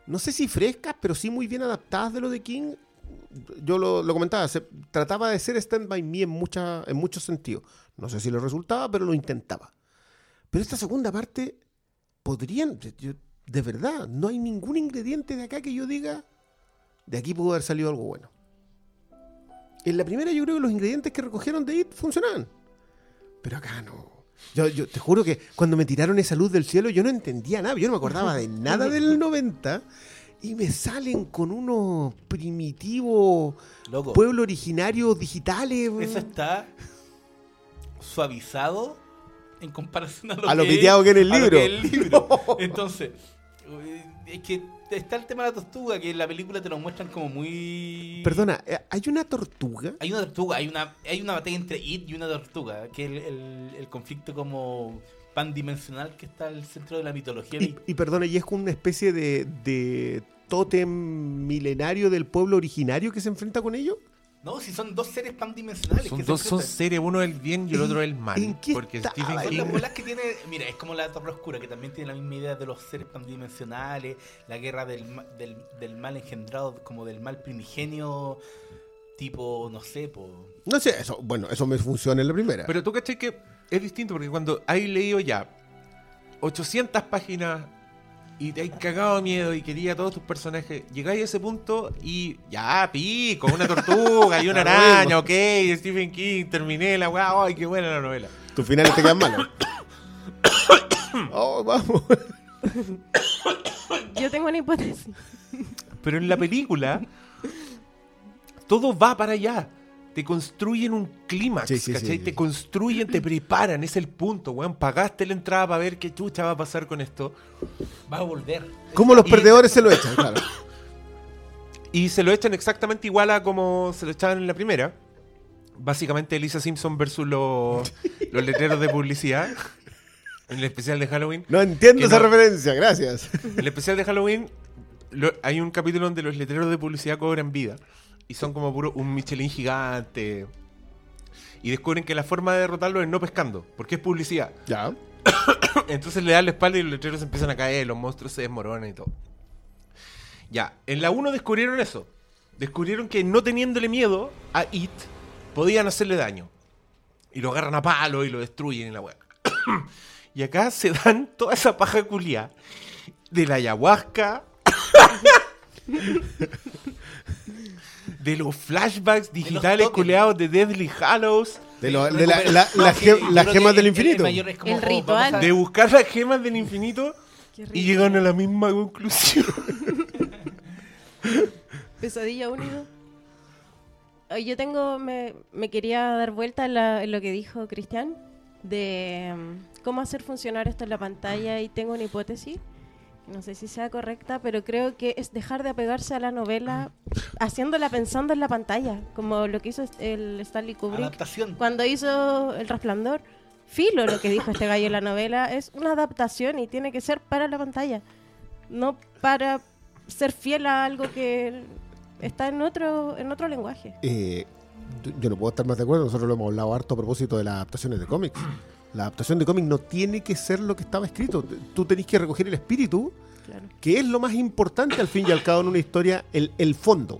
no sé si frescas, pero sí muy bien adaptadas de lo de King? Yo lo, lo comentaba, trataba de ser Stand By Me en, mucha, en muchos sentidos. No sé si le resultaba, pero lo intentaba. Pero esta segunda parte, podrían, de verdad, no hay ningún ingrediente de acá que yo diga, de aquí pudo haber salido algo bueno. En la primera yo creo que los ingredientes que recogieron de IT funcionaban. Pero acá no. Yo, yo te juro que cuando me tiraron esa luz del cielo yo no entendía nada, yo no me acordaba de nada del 90 y me salen con unos primitivos Loco, pueblos originarios digitales. eso está suavizado en comparación a lo, A lo que piteado es- que en el lo libro. que es el libro. Entonces, es que está el tema de la tortuga, que en la película te lo muestran como muy... Perdona, eh, ¿hay una tortuga? Hay una tortuga, hay una, hay una batalla entre It y una tortuga, que es el, el- el conflicto como pandimensional que está al centro de la mitología. Y, y perdona, ¿y es como una especie de, de tótem milenario del pueblo originario que se enfrenta con ellos? No, si son dos seres pandimensionales. Son que se dos son seres, uno el bien y el otro el mal. ¿En qué Porque estaba? Stephen Son las bolas que tiene, mira, es como la Torre Oscura, que también tiene la misma idea de los seres pandimensionales, la guerra del, ma- del, del mal engendrado, como del mal primigenio, tipo, no sé, po. No sé, eso, bueno, eso me funciona en la primera. Pero tú caché que es distinto porque cuando hay leído ya 800 páginas y te hay cagado de miedo y quería a todos tus personajes, llegáis a ese punto y ya, pico, una tortuga y una araña, ok, Stephen King, terminé la weá, ay, qué buena la novela. Tus finales te quedan malos. oh, vamos. Yo tengo una hipótesis. Pero en la película, todo va para allá. Te construyen un clímax, Sí, sí, ¿cachai? sí. Te construyen, te preparan, es el punto, weón. Pagaste la entrada para ver qué chucha va a pasar con esto. Va a volver. Como los Y- perdedores se lo echan, claro. Y se lo echan exactamente igual a como se lo echaban en la primera. Básicamente Elisa Simpson versus los, los letreros de publicidad. En el especial de Halloween. No entiendo esa no- referencia, gracias. En el especial de Halloween lo- hay un capítulo donde los letreros de publicidad cobran vida. Y son como puro un Michelin gigante. Y descubren que la forma de derrotarlo es no pescando, porque es publicidad. Ya. Entonces le dan la espalda y los letreros empiezan a caer, los monstruos se desmoronan y todo. Ya, en la 1 descubrieron eso. Descubrieron que no teniéndole miedo a It, podían hacerle daño. Y lo agarran a palo y lo destruyen en la web. y acá se dan toda esa paja culia de la ayahuasca. de los flashbacks digitales culeados de Deadly Hallows. De, lo- de la- la- la las gemas del el- infinito. El, como, ritual. De buscar las gemas del infinito. Y llegan a la misma conclusión. Pesadilla único. Ay, Yo tengo, me, me quería dar vuelta en, la- en lo que dijo Cristian de mm, cómo hacer funcionar esto en la pantalla y tengo una hipótesis. No sé si sea correcta, pero creo que es dejar de apegarse a la novela haciéndola pensando en la pantalla, como lo que hizo el Stanley Kubrick Adaptación. cuando hizo El Resplandor. Filo lo que dijo este gallo en la novela es una adaptación y tiene que ser para la pantalla, no para ser fiel a algo que está en otro en otro lenguaje. Eh, yo no puedo estar más de acuerdo, nosotros lo hemos hablado harto a propósito de las adaptaciones de cómics. La adaptación de cómics no tiene que ser lo que estaba escrito. Tú tenés que recoger el espíritu, Claro. que es lo más importante al fin y al cabo en una historia, el, el fondo.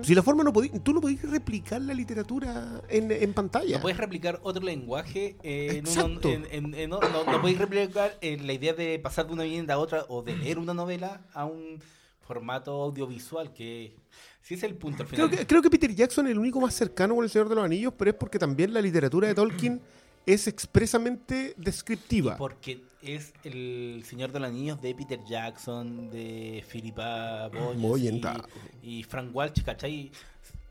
Si la forma no podí, tú no podés replicar la literatura en, en pantalla. No puedes replicar otro lenguaje eh, Exacto. en- en- en- no, no, no puedes replicar eh, la idea de pasar de una vivienda a otra o de leer una novela a un formato audiovisual que si es el punto al final. Creo que, creo que Peter Jackson es el único más cercano con El Señor de los Anillos, pero es porque también la literatura de Tolkien es expresamente descriptiva. Porque es el Señor de los Anillos de Peter Jackson, de Philippa Boyens Moyenta. y, y Frank Walsh, ¿cachai?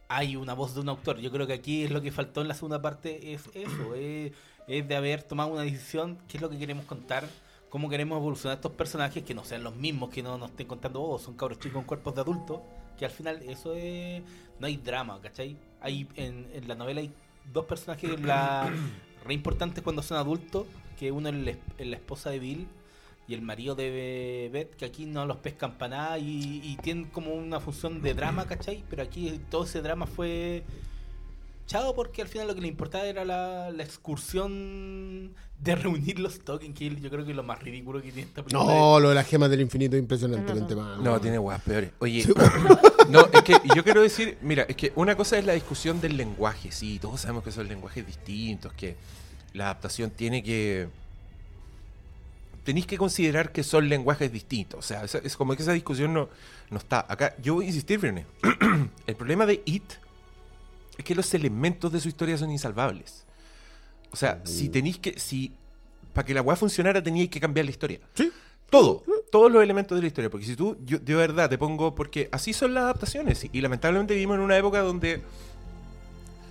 Hay una voz de un autor. Yo creo que aquí es lo que faltó en la segunda parte, es eso, es, es de haber tomado una decisión, qué es lo que queremos contar, cómo queremos evolucionar estos personajes, que no sean los mismos, que no nos estén contando, oh, son cabros chicos con cuerpos de adultos, que al final eso es... No hay drama, ¿cachai? Hay, en, en la novela hay dos personajes la, re importantes cuando son adultos, que uno es la, es la esposa de Bill, y el marido de Beth, que aquí no los pescan para nada y, y tienen como una función de drama, ¿cachai? Pero aquí todo ese drama fue chao porque al final lo que le importaba era la, la excursión de reunir los tokens, que yo creo que es lo más ridículo que tiene esta película. No, lo de las gemas del infinito es impresionantemente mal. No, tiene weas peores. Oye, no, es que yo quiero decir, mira, es que una cosa es la discusión del lenguaje, sí, todos sabemos que son lenguajes distintos, que la adaptación tiene que... Tenéis que considerar que son lenguajes distintos, o sea, es, es como que esa discusión no, no está. Acá, yo voy a insistir, Brené, el problema de It es que los elementos de su historia son insalvables. O sea, si tenéis que, si para que la weá funcionara teníais que cambiar la historia. Sí. Todo, todos los elementos de la historia. Porque si tú, yo de verdad te pongo, porque así son las adaptaciones. Y, y lamentablemente vivimos en una época donde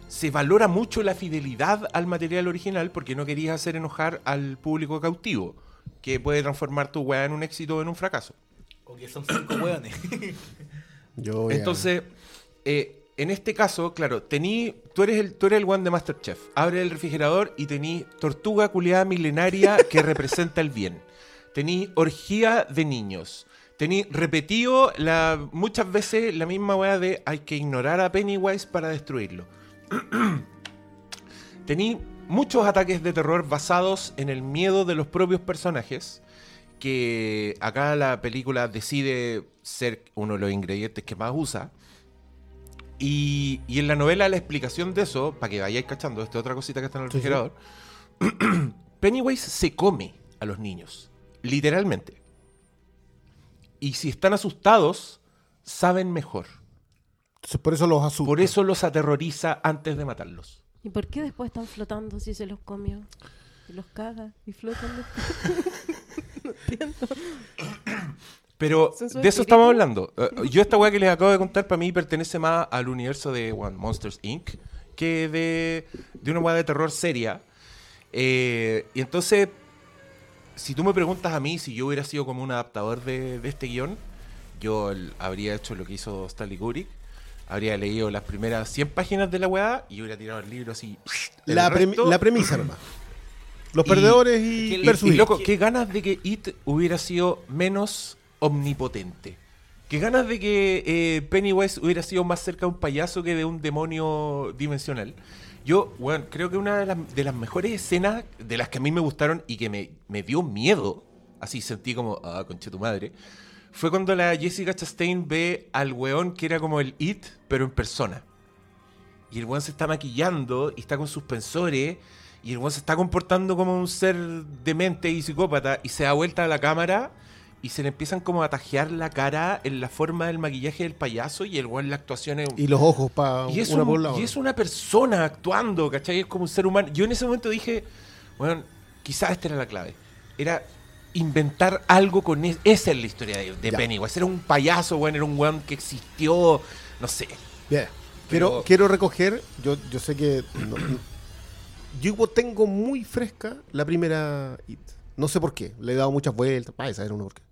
se valora mucho la fidelidad al material original porque no querías hacer enojar al público cautivo, que puede transformar tu weá en un éxito o en un fracaso. O que son cinco a- Entonces, eh, en este caso, claro, tení, tú eres el, tú eres el one de Masterchef. Abre el refrigerador y tení tortuga culiada milenaria que representa el bien. Tení orgía de niños. Tení repetido la, muchas veces la misma weá de hay que ignorar a Pennywise para destruirlo. Tení muchos ataques de terror basados en el miedo de los propios personajes. Que acá la película decide ser uno de los ingredientes que más usa. Y, y en la novela la explicación de eso, para que vayáis cachando, esta otra cosita que está en el Sí, sí. refrigerador, Pennywise se come a los niños, literalmente. Y si están asustados, saben mejor. Entonces, por eso los asusta. Por eso los aterroriza antes de matarlos. ¿Y por qué después están flotando si se los comió? Y los caga y flotan después. no entiendo. Pero ¿Son su de eso espíritu? estamos hablando. Eh, yo esta weá que les acabo de contar para mí pertenece más al universo de One Monsters Inc. que de, de una weá de terror seria. Eh, y entonces, si tú me preguntas a mí si yo hubiera sido como un adaptador de, de este guion, yo el- habría hecho lo que hizo Stanley Kubrick. Habría leído las primeras 100 páginas de la weá y hubiera tirado el libro así. El La, premi- resto- la premisa nomás. Los Y- perdedores es y, y It. loco, qué ganas de que It hubiera sido menos omnipotente. Qué ganas de que eh, Pennywise hubiera sido más cerca de un payaso que de un demonio dimensional. Yo, bueno, creo que una de las, de las mejores escenas de las que a mí me gustaron y que me, me dio miedo, así sentí como, ah, conche tu madre, fue cuando la Jessica Chastain ve al weón que era como el It, pero en persona. Y el weón se está maquillando y está con suspensores. Y el weón se está comportando como un ser demente y psicópata. Y se da vuelta a la cámara y se le empiezan como a tajear la cara en la forma del maquillaje del payaso. Y el weón la actuación es. Y los ojos para y es, una un- por la y es una persona actuando, ¿cachai? Es como un ser humano. Yo en ese momento dije, bueno, quizás esta era la clave. Era inventar algo con es- esa es la historia de, de. Pennywise. Era un payaso, weón, era un weón que existió, no sé. Bien. Quiero, Pero- quiero recoger, yo, yo sé que no- yo tengo muy fresca la primera It. No sé por qué, le he dado muchas vueltas, para saber uno por qué.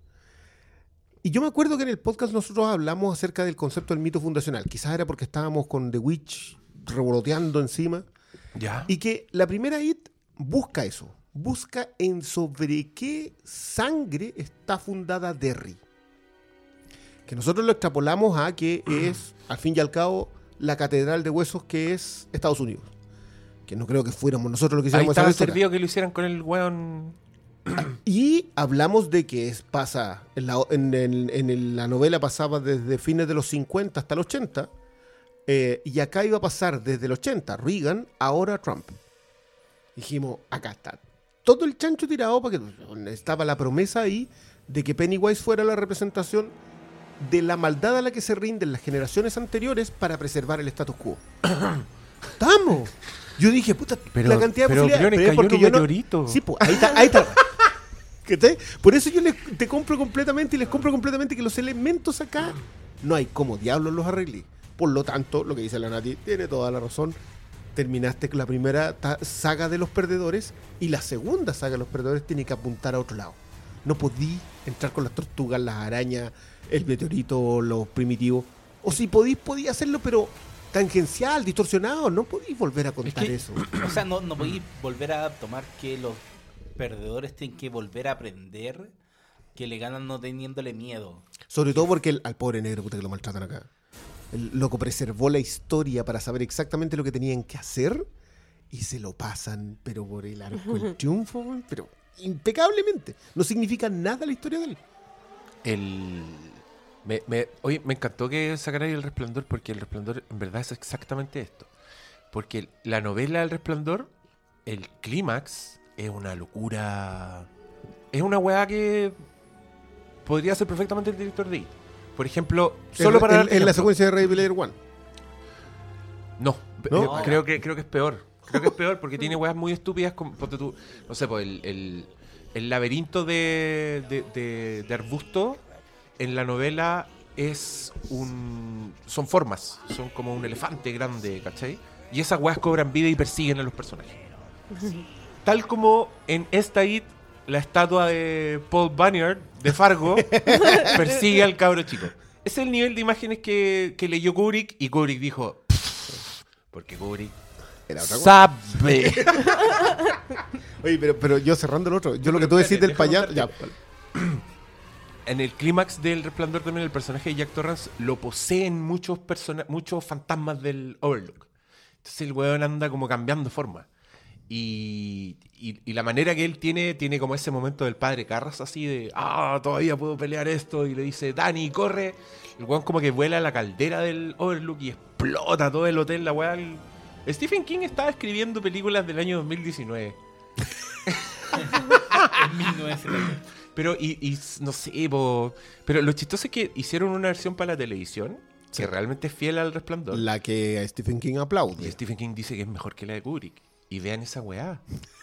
Y yo me acuerdo que en el podcast nosotros hablamos acerca del concepto del mito fundacional. Quizás era porque estábamos con The Witch revoloteando encima. Ya. Y que la primera IT busca eso. Busca en sobre qué sangre está fundada Derry. Que nosotros lo extrapolamos a que es, al fin y al cabo, la catedral de huesos que es Estados Unidos. Que no creo que fuéramos nosotros los que Ahí hiciéramos esa estaba servido que lo hicieran con el weón. Y hablamos de que es, pasa, en la, en en la novela pasaba desde fines de los 50 hasta el 80, eh, y acá iba a pasar desde el 80, Reagan, ahora Trump. Dijimos, acá está. Todo el chancho tirado para que estaba la promesa ahí de que Pennywise fuera la representación de la maldad a la que se rinden las generaciones anteriores para preservar el status quo. ¡Estamos! Yo dije, puta, Pero- la cantidad de pero, posibilidades. Pero es cayó porque yo no-. Sí, pues, ahí está, ahí está. ¿Cachai? Por eso yo les, te compro completamente y les compro completamente que los elementos acá no hay como diablos los arreglé. Por lo tanto, lo que dice la Nati tiene toda la razón. Terminaste con la primera saga de los perdedores y la segunda saga de los perdedores tiene que apuntar a otro lado. No podí entrar con las tortugas, las arañas, el meteorito, los primitivos. O si podís, podía hacerlo, pero tangencial, distorsionado. No podís volver a contar que- eso. O sea, no, no podéis volver a tomar que los perdedores tienen que volver a aprender que le ganan no teniéndole miedo. Sobre todo porque el- al pobre negro, puta que lo maltratan acá. El loco preservó la historia para saber exactamente lo que tenían que hacer y se lo pasan, pero por el arco del triunfo, pero impecablemente. No significa nada la historia de él. El. Me, me- oye, me encantó que sacarais el resplandor porque el resplandor en verdad es exactamente esto. Porque la novela El resplandor, el clímax, es una locura. Es una weá que podría ser perfectamente el director de It. Por ejemplo, solo En- para. en, la secuencia de Ready Player One. No, ¿No? eh, creo, que, creo que es peor. Creo que es peor porque tiene weas muy estúpidas. Como, tú, no sé, pues el, el- el laberinto de, de, de- de arbusto en la novela es un. Son formas. Son como un elefante grande, ¿cachai? Y esas weas cobran vida y persiguen a los personajes. Tal como en esta IT, la estatua de Paul Bunyan de Fargo persigue al cabro chico. Ese es el nivel de imágenes que, que leyó Kubrick y Kubrick dijo. Porque Kubrick sabe. Oye, pero, pero yo cerrando el otro, yo lo que tú decís del payaso. Ya, en el clímax del Resplandor también el personaje de Jack Torrance lo poseen muchos muchos fantasmas del Overlook. Entonces el weón anda como cambiando forma. Y, y- y la manera que él tiene, tiene como ese momento del padre Carras así de, ah, todavía puedo pelear esto. Y le dice, Dani, corre. El weón como que vuela a la caldera del Overlook y explota todo el hotel. La weá. el- Stephen King estaba escribiendo películas del año 2019. En 1970. Pero, y, y no sé, po, pero lo chistoso es que hicieron una versión para la televisión que realmente es fiel al resplandor. la que a Stephen King Y aplaude. Stephen King dice que es mejor que la de Kubrick. Y vean esa weá.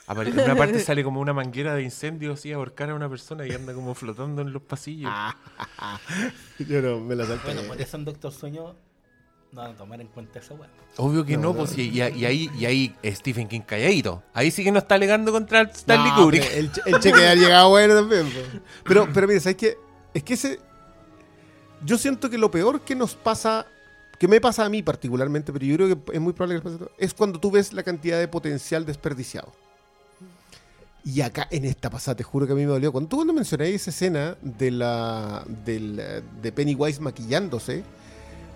Apare- En una parte sale como una manguera de incendio así a ahorcar a una persona y anda como flotando en los pasillos. Yo no me la salté. Bueno, por eso en Doctor Sueño no van a tomar en cuenta esa weá. Obvio que no, No, pues no. y, y ahí, y ahí Stephen King calladito. Ahí sí que no está alegando contra Stanley No, Kubrick. El, che- el cheque ha llegado bueno también. po. Pero, pero mira, ¿sabes qué? Es que ese. Yo siento que lo peor que nos pasa, que me pasa a mí particularmente, pero yo creo que es muy probable que les pase a es cuando tú ves la cantidad de potencial desperdiciado. Y acá en esta pasada, te juro que a mí me dolió. Cuando tú cuando mencioné esa escena de la eh, de Pennywise maquillándose,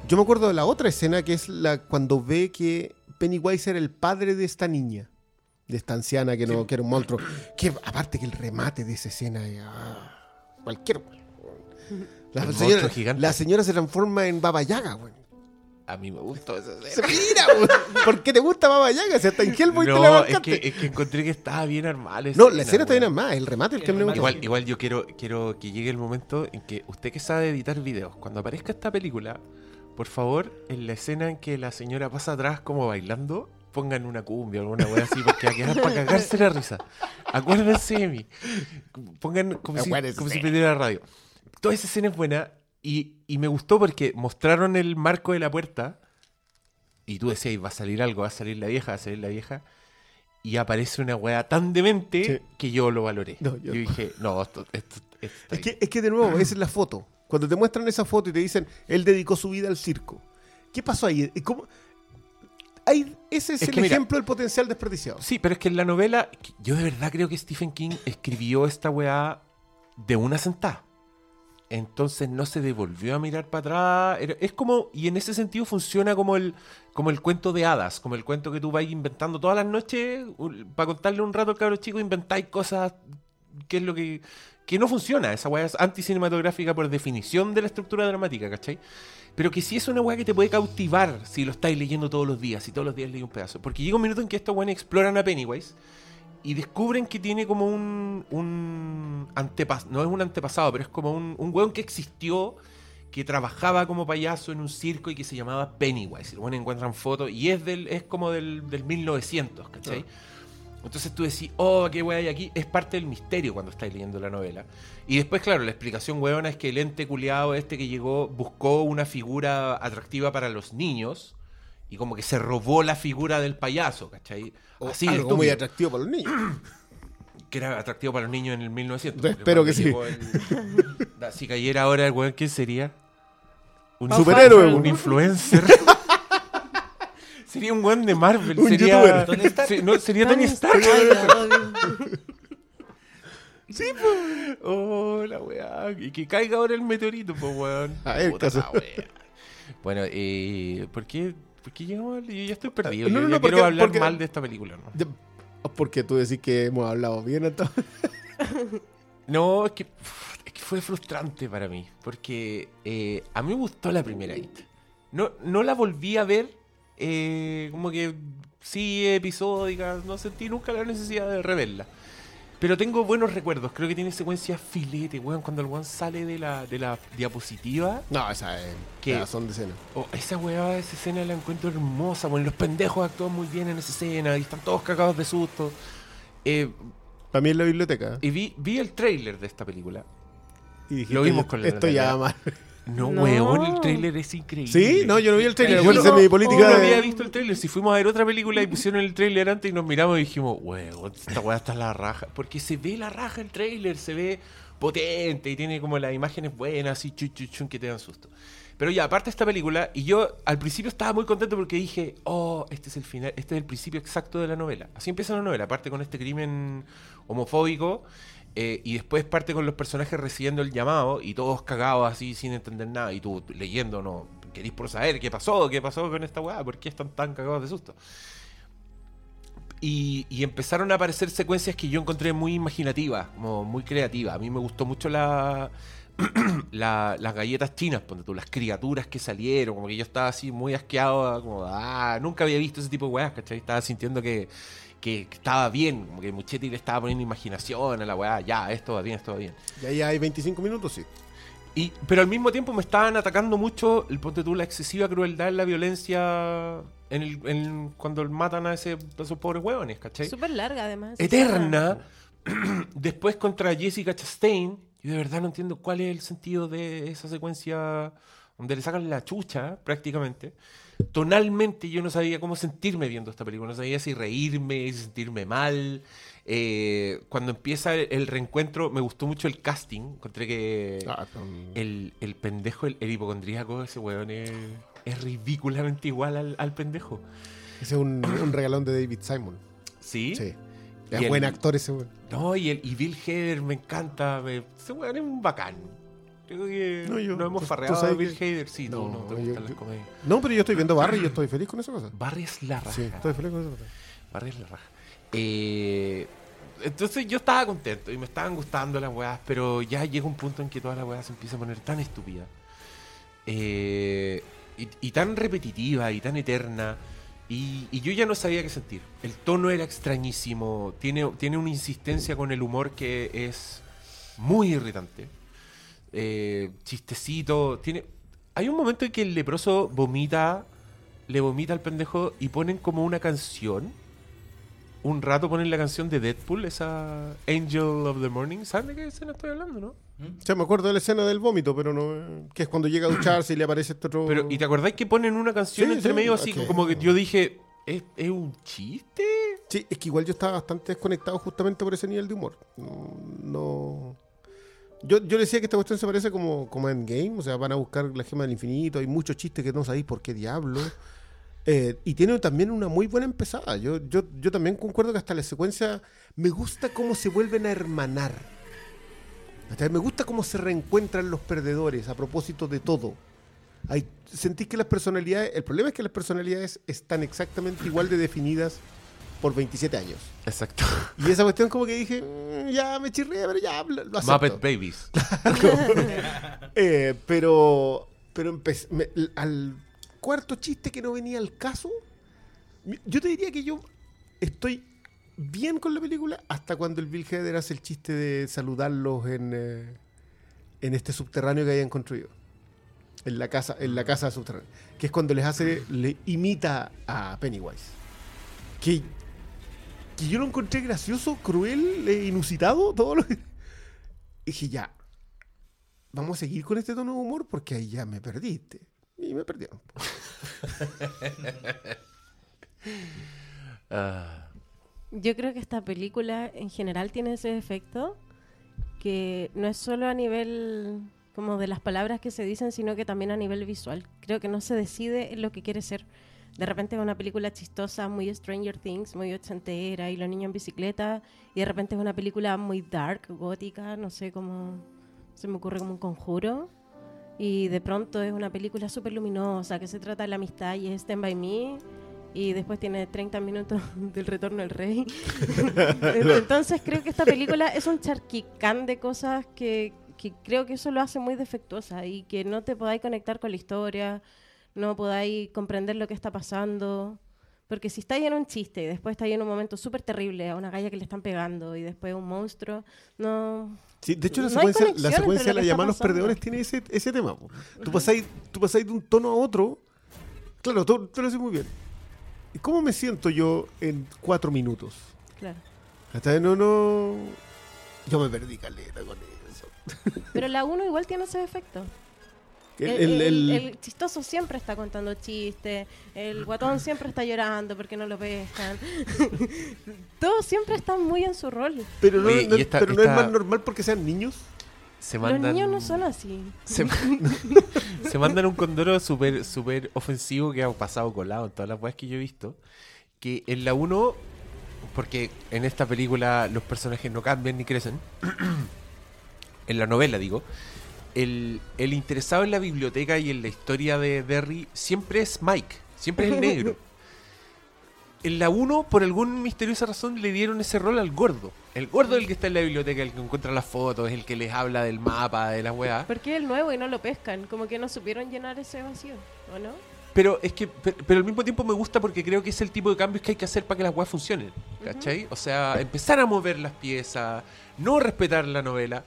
yo me acuerdo de la otra escena que es la cuando ve que Pennywise era el padre de esta niña, de esta anciana que no que era un monstruo. Que aparte que el remate de esa escena es, ah, cualquier la señora, la señora se transforma en Baba Yaga, güey. A mí me gustó esa Se escena. mira. ¿Por qué te gusta Baba Yaga? Si hasta en Hellboy te la No, es que, es que encontré que estaba bien armada. No, la escena está bien más, el remate el que El me remate. gusta. Igual, igual yo quiero, quiero que llegue el momento en que usted que sabe editar videos, cuando aparezca esta película, por favor, en la escena en que la señora pasa atrás como bailando, pongan una cumbia o alguna wea así, porque a quedar para cagarse la risa. Acuérdense de mí. Pongan como si, como si prendiera la radio. Toda esa escena es buena y, y me gustó porque mostraron el marco de la puerta y tú decías, va a salir algo, va a salir la vieja, va a salir la vieja. Y aparece una wea tan demente Sí. que yo lo valoré. No, yo... yo- dije, no, esto, esto, esto Es que, bien". es que de nuevo, esa es la foto. Cuando te muestran esa foto y te dicen, él dedicó su vida al circo. ¿Qué pasó ahí? ¿Cómo? Hay, ese es, Es el mira- ejemplo del potencial desperdiciado. Sí, pero es que en la novela, yo de verdad creo que Stephen King escribió esta weá de una sentada. Entonces no se devolvió a mirar para atrás. Es como, y en ese sentido funciona como el, como el cuento de hadas, como el cuento que tú vas inventando todas las noches para contarle un rato al cabro chico, inventáis cosas que es lo que, que no funciona. Esa weá es anticinematográfica por definición de la estructura dramática, ¿cachai? Pero que sí es una weá que te puede cautivar si lo estáis leyendo todos los días, si todos los días leí un pedazo. Porque llega un minuto en que estos weones exploran a Pennywise y descubren que tiene como un, un antepasado, no es un antepasado, pero es como un, un weón que existió, que trabajaba como payaso en un circo y que se llamaba Pennywise. Bueno, encuentran fotos y es del es como del, del 1900, ¿cachai? Entonces tú decís, oh, qué weá hay aquí. Es parte del misterio cuando estáis leyendo la novela. Y después, claro, la explicación weona es que el ente culiado este que llegó buscó una figura atractiva para los niños y como que se robó la figura del payaso, ¿cachai? O Así algo muy estúpido atractivo para los niños. que era atractivo para los niños en el 1900. Yo espero que sí. el- si cayera ahora el weón, ¿quién sería? Un Superhéroe, Un influencer. sería un weón de Marvel. Un sería, youtuber. Tony Stark. Sí, no, sería Tony Stark. Sí, pues. Oh, la weá. Y que caiga ahora el meteorito, pues, weón. A ver, Puta caso. la weá. Bueno, eh, ¿por qué, ¿por qué llegamos Yo ya estoy perdido. No, Yo no, quiero hablar porque- mal de esta película, ¿no? Porque tú decís que hemos hablado bien entonces. No, es que, es que fue frustrante para mí. Porque eh, a mí me gustó la primera It. No, no la volví a ver eh, como que sí episódica. No sentí nunca la necesidad de reverla. Pero tengo buenos recuerdos. Creo que tiene secuencias filete, weón. Cuando el weón sale de la, de la diapositiva. No, esa es. Ya, son decenas. Oh, esa weá, esa escena la encuentro hermosa. Bueno, los pendejos actúan muy bien en esa escena y están todos cagados de susto. Eh, También la biblioteca. y vi, vi el trailer de esta película. Y dijiste, Lo vimos con la Esto ya mal. No, No. weón, el trailer es increíble. ¿Sí? No, yo no vi el trailer. Yo Bueno, no- mi Yo política no de- había visto el trailer. Si fuimos a ver otra película y pusieron el trailer antes y nos miramos y dijimos, weón, esta weá está en la raja. Porque se ve la raja el trailer, se ve potente y tiene como las imágenes buenas y chu, chu, chun, que te dan susto. Pero ya, aparte de esta película, y yo al principio estaba muy contento porque dije, oh, este es el final, este es el principio exacto de la novela. Así empieza la novela, aparte con este crimen homofóbico, eh, y después parte con los personajes recibiendo el llamado y todos cagados así sin entender nada, y tú leyendo, no, querís por saber qué pasó, qué pasó con esta weá, por qué están tan cagados de susto. Y, empezaron a aparecer secuencias que yo encontré muy imaginativas, como muy creativas. A mí me gustó mucho la, la- las galletas chinas, ponte tú, las criaturas que salieron, como que yo estaba así muy asqueado, como, ah, nunca había visto ese tipo de weas, ¿cachai? Estaba sintiendo que, que estaba bien, como que Muchetti le estaba poniendo imaginación a la weá, ya, esto va bien, esto va bien. Y ahí hay 25 minutos, sí. Y, pero al mismo tiempo me estaban atacando mucho, el ponte tú, la excesiva crueldad, la violencia en el, en- cuando matan a, ese, a esos pobres huevones, ¿cachai? Súper larga, además. Eterna. Después contra Jessica Chastain. Yo de verdad no entiendo cuál es el sentido de esa secuencia donde le sacan la chucha, prácticamente. Tonalmente yo no sabía cómo sentirme viendo esta película. No sabía si reírme, si sentirme mal. Eh, cuando empieza el, el reencuentro, me gustó mucho el casting. Encontré que Ah, el, el pendejo, el, el hipocondríaco, ese weón es, es ridículamente igual al, al pendejo. Ese es un, un regalón de David Simon. ¿Sí? Sí. Es buen actor ese weón. No, y, el, y Bill Hader me encanta. me- ese weón es un bacán. Creo que No, yo- hemos farreado tú a sabes Bill que- Hader. Sí, No, no te yo- gustan las comedias. No, pero yo estoy viendo Barry y yo estoy feliz con esa cosa. Barry es la raja. Sí, estoy feliz con esa cosa. Barry es la raja. Eh, entonces yo estaba contento y me estaban gustando las weas, pero ya llega un punto en que todas las weas se empiezan a poner tan estúpidas. Eh, y, y tan repetitiva y tan eterna. Y, y yo ya no sabía qué sentir. El tono era extrañísimo. Tiene, tiene una insistencia con el humor que es muy irritante. Eh, chistecito. Tiene, hay un momento en que el leproso vomita, le vomita al pendejo y ponen como una canción. Un rato ponen la canción de Deadpool, esa Angel of the Morning. ¿Saben de qué escena estoy hablando, no? O sea, me acuerdo de la escena del vómito, pero no. Que es cuando llega a ducharse y le aparece este otro. Pero, ¿y te acordáis que ponen una canción Sí, entre sí, medio así como que yo dije, ¿es, es un chiste? Sí, es que igual yo estaba bastante desconectado justamente por ese nivel de humor. No. no- Yo, yo decía que esta cuestión se parece como, como a Endgame, o sea, van a buscar la gema del infinito, hay muchos chistes que no sabéis por qué diablo. Eh, y tiene también una muy buena empezada. Yo, yo, yo también concuerdo que hasta la secuencia me gusta cómo se vuelven a hermanar. Me gusta cómo se reencuentran los perdedores a propósito de todo. Hay, sentís que las personalidades, el problema es que las personalidades están exactamente igual de definidas por 27 años. Exacto. Y esa cuestión como que dije, "Mm, ya me chirré, pero ya lo, acepto". Muppet Babies. Eh, pero pero me- al cuarto chiste que no venía al caso, yo te diría que yo estoy bien con la película hasta cuando el Bill Hader hace el chiste de saludarlos en, eh, en este subterráneo que hayan construido. En la casa, en la casa subterránea. Que es cuando les hace, le imita a Pennywise. Que, que yo lo encontré gracioso, cruel, e inusitado, todo lo que. Y dije, ya, vamos a seguir con este tono de humor porque ahí ya me perdiste. Y me perdieron. Ah, Yo creo que esta película en general tiene ese efecto que no es solo a nivel como de las palabras que se dicen, sino que también a nivel visual. Creo que no se decide en lo que quiere ser. De repente es una película chistosa, muy Stranger Things, muy ochentera, y los niños en bicicleta, y de repente es una película muy dark, gótica, no sé cómo se me ocurre como un conjuro. Y de pronto es una película súper luminosa que se trata de la amistad y es Stand By Me. Y después tiene 30 minutos del retorno del rey. Entonces creo que esta película es un charquicán de cosas que, que creo que eso lo hace muy defectuosa y que no te podáis conectar con la historia, no podáis comprender lo que está pasando. Porque si estáis en un chiste y después estáis en un momento súper terrible a una galla que le están pegando y después un monstruo, no... Sí, de hecho, la No secuencia, la secuencia de la llamada a los perdedores tiene ese, ese tema. po. Tú pasáis, tú pasáis de un tono a otro. Claro, tú, tú lo haces muy bien. ¿Y cómo me siento yo en cuatro minutos? Claro. Hasta no, no. Yo me perdí caleta con eso. Pero la 1 igual tiene ese efecto. El, El, el- el- el- el chistoso siempre está contando chistes, el guatón siempre está llorando porque no lo pescan. Todos siempre están muy en su rol. pero no, Oye, no- y esta- pero no esta- es más normal porque sean niños. Se Los niños no son así. Se, se mandan un condoro súper súper ofensivo que ha pasado colado en todas las weas que yo he visto. Que en la 1, porque en esta película los personajes no cambian ni crecen. en la novela, digo. El, el interesado en la biblioteca y en la historia de Derry siempre es Mike, siempre es el negro. En la 1, por alguna misteriosa razón, le dieron ese rol al gordo. El gordo es el que está en la biblioteca, el que encuentra las fotos, el que les habla del mapa, de las weas. Porque es el nuevo y no lo pescan. Como que no supieron llenar ese vacío, ¿o no? Pero es que, pero, pero al mismo tiempo me gusta porque creo que es el tipo de cambios que hay que hacer para que las weas funcionen. ¿Cachai? O sea, empezar a mover las piezas, no respetar la novela.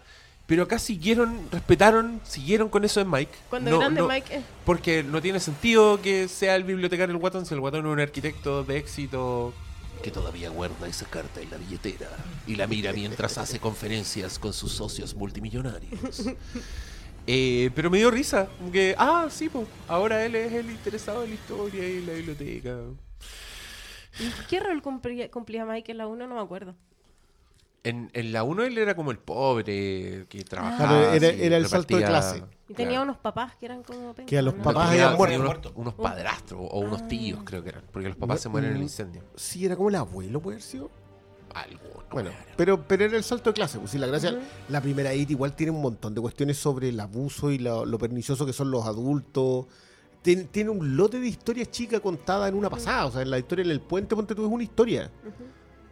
Pero acá siguieron, respetaron, siguieron con eso en Mike. Cuando No- grande no- Mike es... Porque no tiene sentido que sea el bibliotecario el guatón si el guatón es un arquitecto de éxito que todavía guarda esa carta en la billetera y la mira mientras hace conferencias con sus socios multimillonarios. Eh, pero me dio risa, que, ah, sí, pues, ahora él es el interesado en la historia y en la biblioteca. ¿Y ¿Qué rol cumplía, cumplía Mike en la 1? No me acuerdo. En, en la 1 él era como el pobre que trabajaba. Claro, era- el salto de clase. Y tenía Claro. unos papás que eran como... Que a los ¿no? papás Tenía- habían tenía muerto. unos, unos padrastros o unos tíos, creo que eran. Porque los papás se mueren en el incendio. Sí, era como el abuelo, puede haber sido. Algo. Bueno, pero, pero era el salto de clase. Pues, sí, la gracia, la primera IT igual tiene un montón de cuestiones sobre el abuso y lo, lo pernicioso que son los adultos. Tien- tiene un lote de historias chicas contada en una pasada. O sea, en la historia en el puente, ponte tú, es una historia.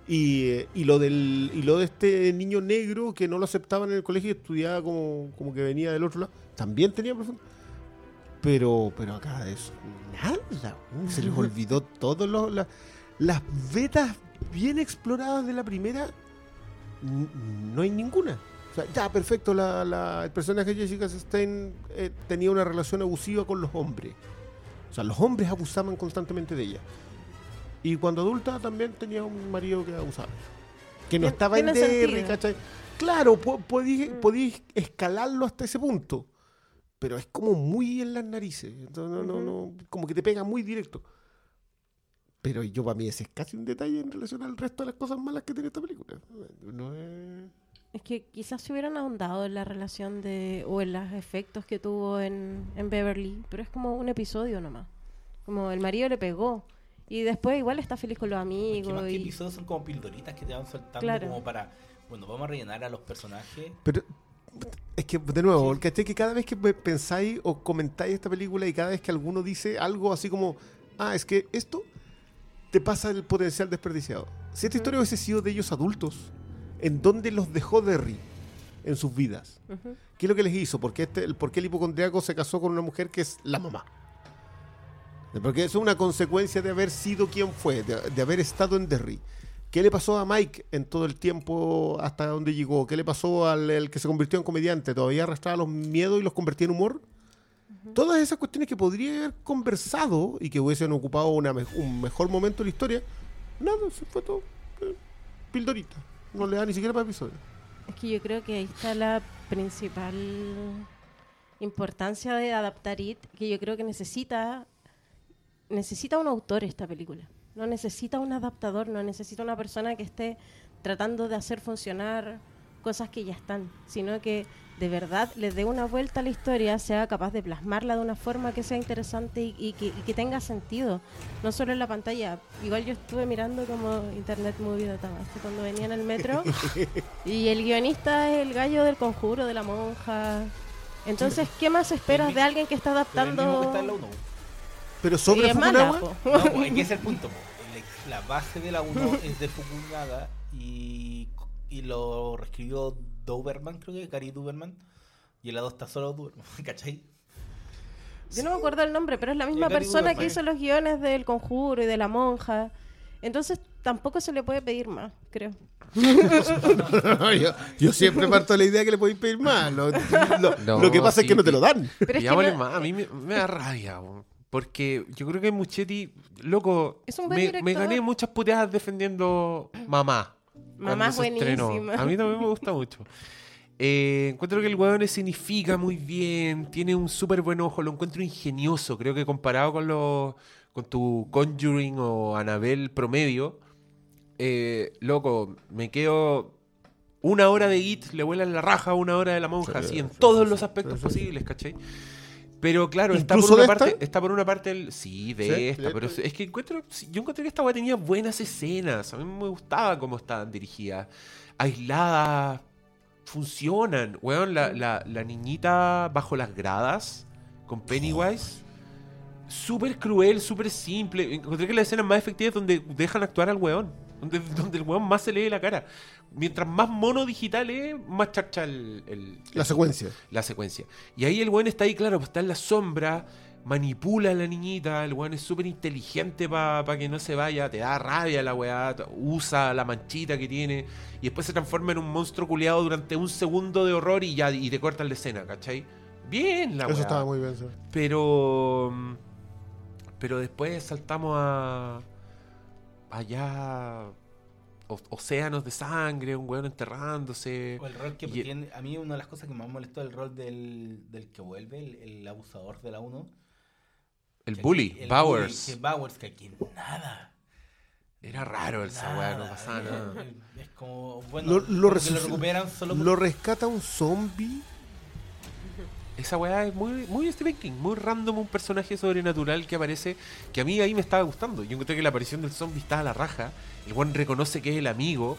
Y lo del y lo de este niño negro que no lo aceptaban en el colegio y estudiaba como, como que venía del otro lado, también tenía profundo. Pero, pero acá de eso, nada. Se les olvidó todo lo, la- las vetas bien exploradas de la primera. No hay ninguna. O sea, ya, perfecto, la, la- el personaje de Jessica Chastain eh, tenía una relación abusiva con los hombres. O sea, los hombres abusaban constantemente de ella. Y cuando adulta también tenía un marido que abusaba. Que no estaba en. ¿cachai? Claro, po- podí, Mm. podí escalarlo hasta ese punto. Pero es como muy en las narices. Entonces, no, no, no, como que te pega muy directo. Pero yo para mí ese es casi un detalle en relación al resto de las cosas malas que tiene esta película. No es... Es que quizás se hubieran ahondado en la relación de... o en los efectos que tuvo en, en Beverly, pero es como un episodio nomás. Como el marido le pegó. Y después igual está feliz con los amigos. más que y- episodios son como pildoritas que te van soltando Claro. como para, bueno, vamos a rellenar a los personajes. Pero es que, de nuevo, ¿cachai? Que cada vez que pe- pensáis o comentáis esta película y cada vez que alguno dice algo así como, ah, es que esto te pasa el potencial desperdiciado. Si esta historia hubiese sido de ellos adultos, ¿en dónde los dejó Derry en sus vidas? Ujú. ¿Qué es lo que les hizo? ¿Por qué, este, el- por qué el hipocondriaco se casó con una mujer que es la mamá? Porque eso es una consecuencia de haber sido quien fue, de, de haber estado en Derry. ¿Qué le pasó a Mike en todo el tiempo hasta donde llegó? ¿Qué le pasó al el que se convirtió en comediante? ¿Todavía arrastraba los miedos y los convertía en humor? Todas esas cuestiones que podría haber conversado y que hubiesen ocupado una me- un mejor momento de la historia, nada, se fue todo. eh, Pildorita. No le da ni siquiera para episodio. Es que yo creo que ahí está la principal importancia de adaptar IT, que yo creo que necesita necesita un autor esta película. No necesita un adaptador, no necesita una persona que esté tratando de hacer funcionar cosas que ya están, sino que de verdad le dé una vuelta a la historia, sea capaz de plasmarla de una forma que sea interesante y, y que, y que tenga sentido, no solo en la pantalla. Igual yo estuve mirando como Internet Movie Database cuando venía en el metro y el guionista es el gallo del conjuro, de la monja. Entonces, ¿qué más esperas de alguien que está Pero el mismo que está en la adaptando? 1. Pero sobre es mala. No, es que ese es el punto. po. El- La base de la 1 es de Fukunaga y, y lo reescribió Doberman, creo que Gary Doberman. Y en la 2 está solo Doberman, ¿cachai? Yo no me acuerdo el nombre, pero es la misma Gary persona que hizo los guiones del conjuro y de la monja. Entonces tampoco se le puede pedir más, creo. yo, yo siempre parto de la idea que le podéis pedir más. Lo, lo- No, lo que pasa es que no te lo dan. Pero es que más, a mí me, me da rabia, weón. Porque yo creo que Muchetti, loco, Es un buen me, gané muchas puteadas defendiendo Mamá. Mamá cuando es buenísima. A mí también me gusta mucho. Eh, encuentro que el weón escenifica muy bien, tiene un súper buen ojo, lo encuentro ingenioso. Creo que comparado con los con tu Conjuring o Annabelle promedio, eh, loco, me quedo una hora de It, le vuelan la raja a una hora de la monja, Sí, así en sí, todos sí, los aspectos sí, sí. posibles, ¿cachai? Pero claro, está ¿Incluso por, una de esta? parte, está por una parte el. Sí, de Sí, esta, de pero esta. es que encuentro. Yo encontré que esta weá tenía buenas escenas. A mí me gustaba cómo estaban dirigidas. Aisladas. Funcionan. Weón, la, la, la niñita bajo las gradas con Pennywise. Súper cruel, súper simple. Encontré que las escenas más efectivas es donde dejan actuar al weón. Donde, donde el weón más se lee la cara. Mientras más mono digital es, más charcha el, el- La secuencia. la secuencia. Y ahí el weón está ahí, claro, pues está en la sombra, manipula a la niñita, el weón es súper inteligente para que no se vaya, te da rabia la weá, usa la manchita que tiene, y después se transforma en un monstruo culeado durante un segundo de horror y ya, y te cortan la escena, ¿cachai? Bien la Eso weá. estaba muy bien. sí. Pero. Pero después saltamos a. Allá. O- océanos de sangre, un weón enterrándose. O el rol que Y- tiene. A mí, una de las cosas que más molestó es el rol del, del que vuelve, el, el abusador de la 1. El Que bully, aquí- el Bowers. bully, que Bowers, que aquí nada. Era raro esa weá, no pasaba nada. Es- Es como. Bueno, Lo, lo recuperan solo por- lo rescata un zombie. Esa weá es muy, muy Stephen King, muy random, un personaje sobrenatural que aparece, que a mí ahí me estaba gustando. Yo encontré que la aparición del zombie estaba a la raja, el weón reconoce que es el amigo.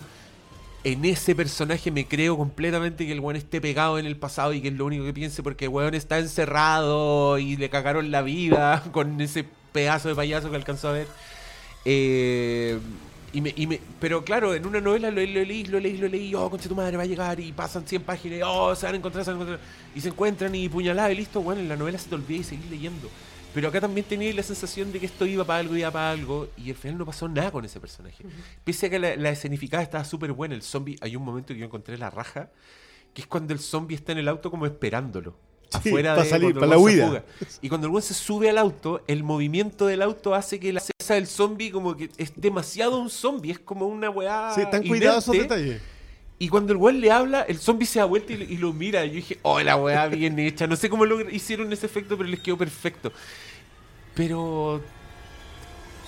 En ese personaje me creo completamente que el weón esté pegado en el pasado y que es lo único que piense porque el weón está encerrado y le cagaron la vida con ese pedazo de payaso que alcanzó a ver. Eh, y me, y me- pero claro, en una novela lo, lo leí, lo leí, lo leí, oh, concha tu madre, va a llegar y pasan 100 páginas, oh, se van a encontrar, se van a encontrar, y se encuentran y puñalada y listo, bueno, en la novela se te olvida y seguís leyendo. Pero acá también tenía la sensación de que esto iba para algo, iba para algo, y al final no pasó nada con ese personaje. Pese a que la, la escenificada estaba súper buena, el zombie, hay un momento que yo encontré la raja, que es cuando el zombie está en el auto como esperándolo. Sí, afuera pa' de salir, cuando pa' el la huida. fuga. Y cuando el weón se sube al auto, el movimiento del auto hace que la cabeza del zombie como que es demasiado un zombie, es como una weá. Sí, tan cuidados esos detalles. Y cuando el weón le habla, el zombie se da vuelta y, y lo mira. Y yo dije, oh, la weá bien hecha. No sé cómo lo hicieron ese efecto, pero les quedó perfecto. Pero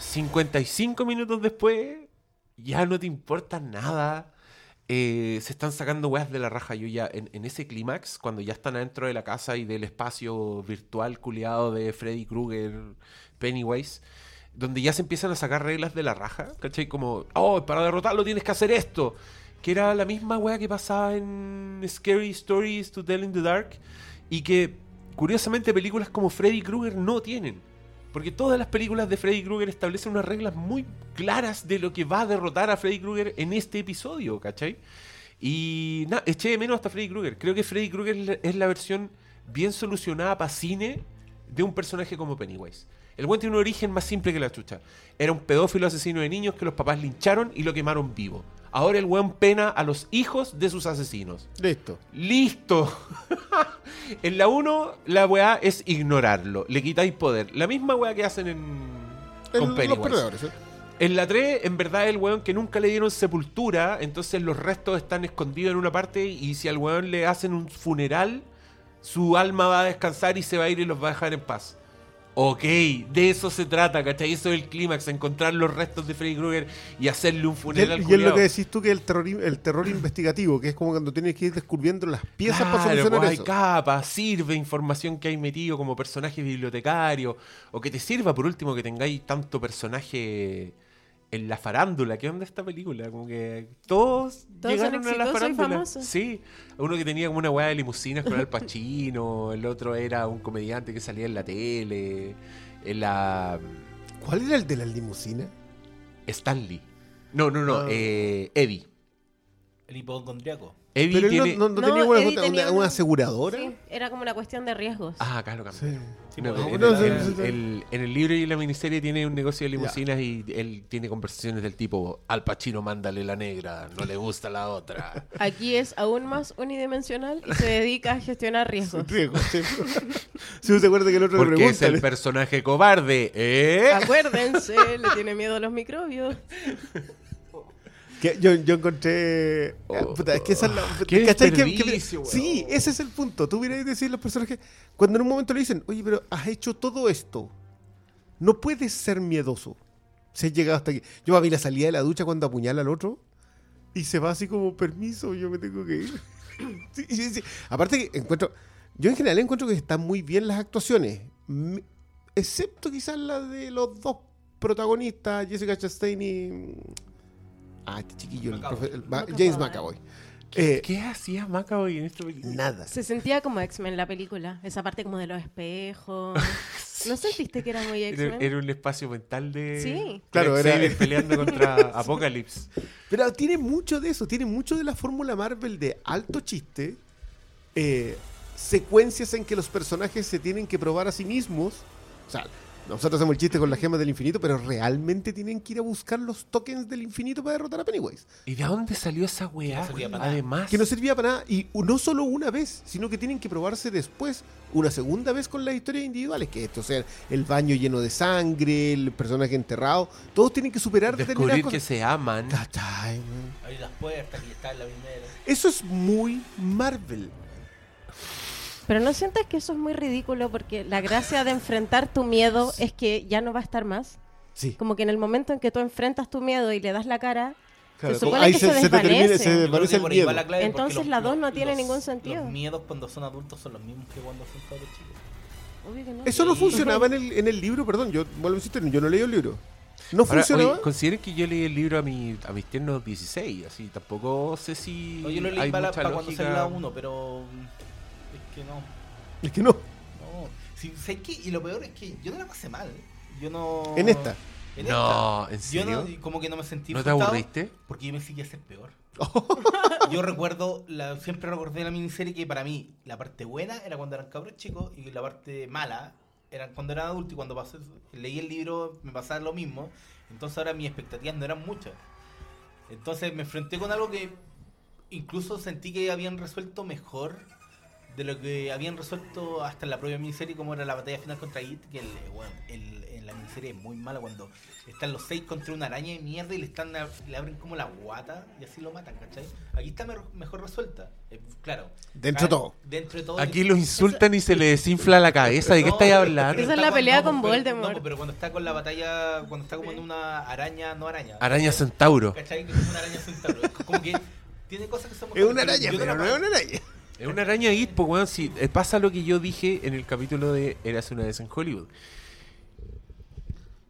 55 minutos después, ya no te importa nada. Eh, se están sacando weas de la raja. Yo ya, en, ese clímax, cuando ya están adentro de la casa y del espacio virtual culiado de Freddy Krueger, Pennywise, donde ya se empiezan a sacar reglas de la raja, ¿cachai? Como, oh, para derrotarlo tienes que hacer esto. Que era la misma wea que pasaba en Scary Stories to Tell in the Dark. Y que, curiosamente, películas como Freddy Krueger no tienen. Porque todas las películas de Freddy Krueger establecen unas reglas muy claras de lo que va a derrotar a Freddy Krueger en este episodio, ¿cachai? Y nada, eché de menos hasta Freddy Krueger. Creo que Freddy Krueger es la- versión bien solucionada para cine de un personaje como Pennywise. El buen tiene un origen más simple que la chucha. Era un pedófilo asesino de niños que los papás lincharon y lo quemaron vivo. Ahora el weón pena a los hijos de sus asesinos. Listo. ¡Listo! en la 1, la weá es ignorarlo. Le quitáis poder. La misma weá que hacen en. El- con los Pennywise. perdedores. ¿eh? En la 3, en verdad, es el weón que nunca le dieron sepultura. Entonces los restos están escondidos en una parte. Y si al weón le hacen un funeral, su alma va a descansar y se va a ir y los va a dejar en paz. Ok, de eso se trata, ¿cachai? Eso es el clímax, encontrar los restos de Freddy Krueger y hacerle un Y, funeral es- y es lo que decís tú que el terror, el terror investigativo, que es como cuando tienes que ir descubriendo las piezas para Claro, solucionar pues hay capas, sirve información que hay metido como personaje bibliotecario, o que te sirva por último que tengáis tanto personaje en la farándula. ¿Qué onda esta película? Como que todos, Todos llegaron a la farándula. famosos. Sí, uno que tenía como una weá de limusinas con Al Pacino, el otro era un comediante que salía en la tele, en la ¿Cuál era el de las limusinas? Stanley. No, no, no, Ah. eh, Eddie. El hipocondriaco. Eddie Pero él no- tiene... no, no No, tenía Eddie tenía una una- aseguradora. Sí, era como una cuestión de riesgos. Ah, acá lo cambié. Sí. Sí, No, en, el, en libro y la miniserie tiene un negocio de limusinas y él tiene conversaciones del tipo Al Pacino mándale la negra, no le gusta la otra. Aquí es aún más unidimensional y se dedica a gestionar riesgos. Riesgo, sí. Si no se acuerda que el otro le Porque es el personaje cobarde, ¿eh? Acuérdense, le tiene miedo a los microbios. Que yo, yo encontré. Oh, puta, es que esa es la. qué ¿cachai? Que- que- desperdicio, weón. sí, ese es el punto. Tú vienes a decir a los personajes. Cuando en un momento le dicen, oye, pero has hecho todo esto. No puedes ser miedoso. Se ha llegado hasta aquí. Yo a mí la salida de la ducha cuando apuñala al otro. Y se va así como, permiso, yo me tengo que ir. Sí, sí, sí. Aparte que encuentro. Yo en general encuentro que están muy bien las actuaciones. Excepto quizás la de los dos protagonistas, Jessica Chastain y. Ah, este chiquillo, el McAvoy. profe- el McAvoy. James McAvoy. Eh, ¿Qué hacía Macaboy en esta película? nada. Se sentía como X-Men la película. Esa parte como de los espejos. ¿No sentiste que era muy X-Men? era un espacio mental de. Sí. Claro, de era- peleando contra Apocalypse. Pero tiene mucho de eso, tiene mucho de la fórmula Marvel de alto chiste, eh, secuencias en que los personajes se tienen que probar a sí mismos. O sea, nosotros hacemos el chiste con las gemas del infinito, pero realmente tienen que ir a buscar los tokens del infinito para derrotar a Pennywise. ¿Y de dónde salió esa weá? no servía para nada. Además. Que no servía para nada, y no solo una vez, sino que tienen que probarse después, una segunda vez con las historias individuales, que esto sea el baño lleno de sangre, el personaje enterrado, todos tienen que superar descubrir que se aman. Abrir las puertas y está en la primera. Eso es muy Marvel. Pero no sientes que eso es muy ridículo porque la gracia de enfrentar tu miedo es que ya no va a estar más. Sí. Como que en el momento en que tú enfrentas tu miedo y le das la cara, Claro, se supone ahí que se, se, se desvanece. se desvanece el miedo. la clave, Entonces la dos no tiene ningún sentido. Los miedos cuando son adultos son los mismos que cuando son cabros chicos. Obvio que no. Eso no funcionaba en el, en el libro, perdón, yo vuelvo a insistir, yo no leí el libro. No Ahora, funcionaba. oye, consideren que yo leí el libro a, mi, a mis tiernos 16, así tampoco sé si No, yo lo leí hay para, mucha para cuando lógica. salió la 1, pero que no. Es que no. No. Sí, ¿sabes qué? Y lo peor es que yo no la pasé mal. Yo no. En esta. En No, esta. ¿en Yo serio? no, como que no me sentí. ¿No te aburriste? Porque yo pensé que iba a ser peor. yo recuerdo, la, siempre recordé la miniserie que para mí la parte buena era cuando eran cabros chicos y la parte mala era cuando eran adultos y cuando pasé, leí el libro me pasaba lo mismo. Entonces ahora mis expectativas no eran muchas. Entonces me enfrenté con algo que incluso sentí que habían resuelto mejor de lo que habían resuelto hasta en la propia miniserie como era la batalla final contra It, que el, bueno, el- en la miniserie es muy mala cuando están los seis contra una araña de mierda y le están le abren como la guata y así lo matan, ¿cachai? Aquí está me- mejor resuelta. Eh, claro. Dentro de Ah, todo. Dentro de todo. Aquí los insultan y se le desinfla la cabeza. ¿De qué No, estáis hablando? Esa es la pelea con pero- Voldemort. No, pero cuando está con la batalla, cuando está como en una araña, no araña. Araña Centauro. ¿Cachai? Que es como una araña centauro. Es como que tiene cosas que son Es una araña, pero no es una araña. Es una araña hit, pues, weón. Si, eh, pasa lo que yo dije en el capítulo de Eras una vez en Hollywood.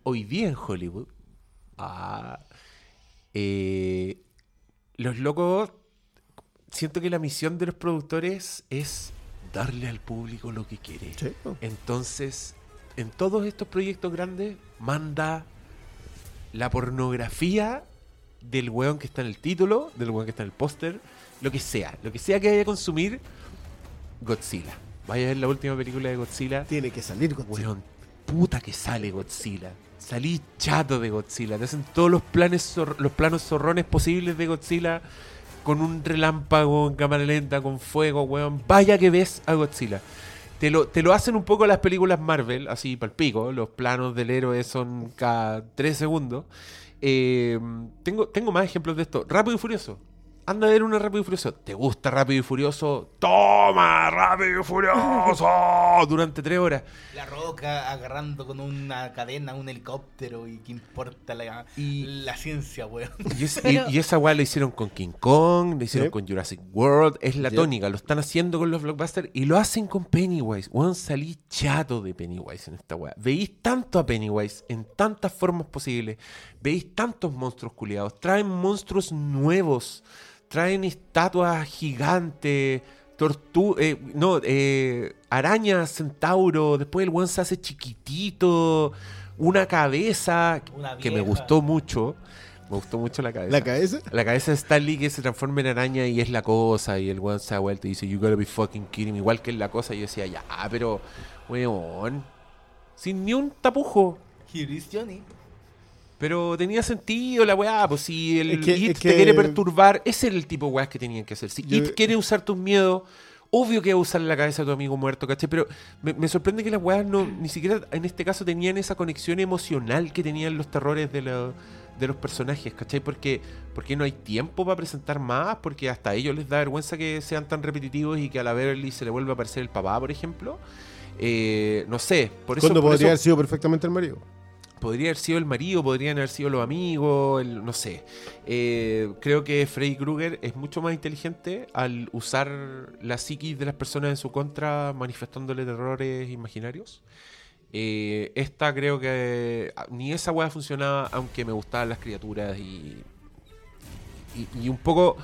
Hoy día en Hollywood, ah, eh, los locos. Siento que la misión de los productores es darle al público lo que quiere. Sí. Entonces, en todos estos proyectos grandes, manda la pornografía del weón que está en el título, del weón que está en el póster, lo que sea, lo que sea que haya que consumir, Godzilla. Vaya a ver la última película de Godzilla. Tiene que salir con Weón, puta que sale Godzilla. Salí chato de Godzilla. Te hacen todos los planes los planos zorrones posibles de Godzilla con un relámpago en cámara lenta, con fuego, weón. Vaya que ves a Godzilla. Te lo, te lo hacen un poco las películas Marvel, así palpico. Los planos del héroe son cada tres segundos. Eh, tengo, tengo más ejemplos de esto. Rápido y Furioso. Anda a ver una Rápido y Furioso. ¿Te gusta Rápido y Furioso? ¡Toma, Rápido y Furioso! Durante tres horas. La roca agarrando con una cadena un helicóptero y qué importa la, Y- la ciencia, weón. Y, es- Pero- y- y esa weá la hicieron con King Kong, la hicieron Sí. con Jurassic World, es la tónica, lo están haciendo con los blockbusters y lo hacen con Pennywise. Weón, salí chato de Pennywise en esta weá. Veis tanto a Pennywise en tantas formas posibles, veis tantos monstruos culiados, traen monstruos nuevos, traen estatuas gigantes. Tortu eh, no, eh, araña, centauro, después el weón se hace chiquitito, una cabeza Una que me gustó mucho. Me gustó mucho la cabeza. La cabeza. La cabeza de Stanley que se transforma en araña y es la cosa. Y el weón se da vuelta y dice, You gotta be fucking kidding me. Igual que en la cosa. Y yo decía, ya, pero, weón. Sin ni un tapujo. Here is Johnny. Pero tenía sentido la weá. Pues si el Es que- It es te quiere perturbar, ese era el tipo de weas que tenían que hacer. Si Yo- It quiere usar tus miedos, obvio que va a usar la cabeza de tu amigo muerto, ¿cachai? Pero me, me sorprende que las weas no, ni siquiera en este caso tenían esa conexión emocional que tenían los terrores de, la- de los personajes, ¿cachai? Porque, porque no hay tiempo para presentar más, porque hasta a ellos les da vergüenza que sean tan repetitivos y que a la Beverly se le vuelva a aparecer el papá, por ejemplo. Eh, no sé, por eso, Cuando por podría eso- haber sido perfectamente el marido. Podría haber sido el marido, podrían haber sido los amigos, el- no sé. Eh, creo que Freddy Krueger es mucho más inteligente al usar la psiquis de las personas en su contra, manifestándole terrores imaginarios. Eh, esta creo que ah, ni esa weá funcionaba, aunque me gustaban las criaturas y, un poco...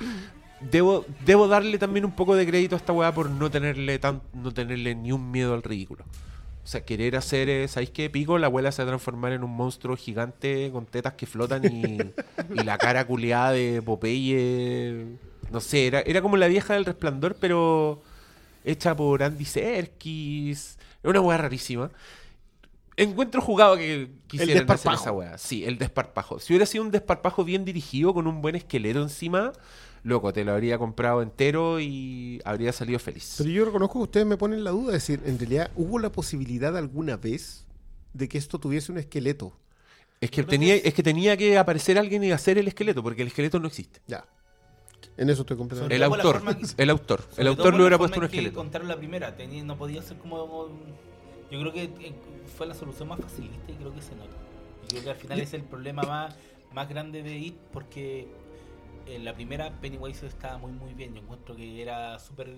Debo, debo darle también un poco de crédito a esta weá por no tenerle, tan, no tenerle ni un miedo al ridículo. O sea, querer hacer, eh, ¿sabéis qué? Pico, la abuela se va a transformar en un monstruo gigante con tetas que flotan y, y la cara culeada de Popeye. No sé, era, era como la vieja del resplandor, pero hecha por Andy Serkis. Era una weá rarísima. Encuentro jugado que quisieran hacer esa weá. Sí, el desparpajo. Si hubiera sido un desparpajo bien dirigido con un buen esqueleto encima, loco, te lo habría comprado entero y habría salido feliz. Pero yo reconozco que ustedes me ponen la duda. Es decir, en realidad, ¿hubo la posibilidad alguna vez de que esto tuviese un esqueleto? Es que, Yo tenía, que es- que tenía que aparecer alguien y hacer el esqueleto, porque el esqueleto no existe. Ya. En eso estoy completamente. El autor, que- el autor, el autor le hubiera puesto un esqueleto. contaron la primera, tenía- no podía ser como... Yo creo que eh, fue la solución más facilista y creo que se nota. Y creo que al final es el problema más, más grande de It porque en la primera Pennywise estaba muy muy bien. Yo encuentro que era súper...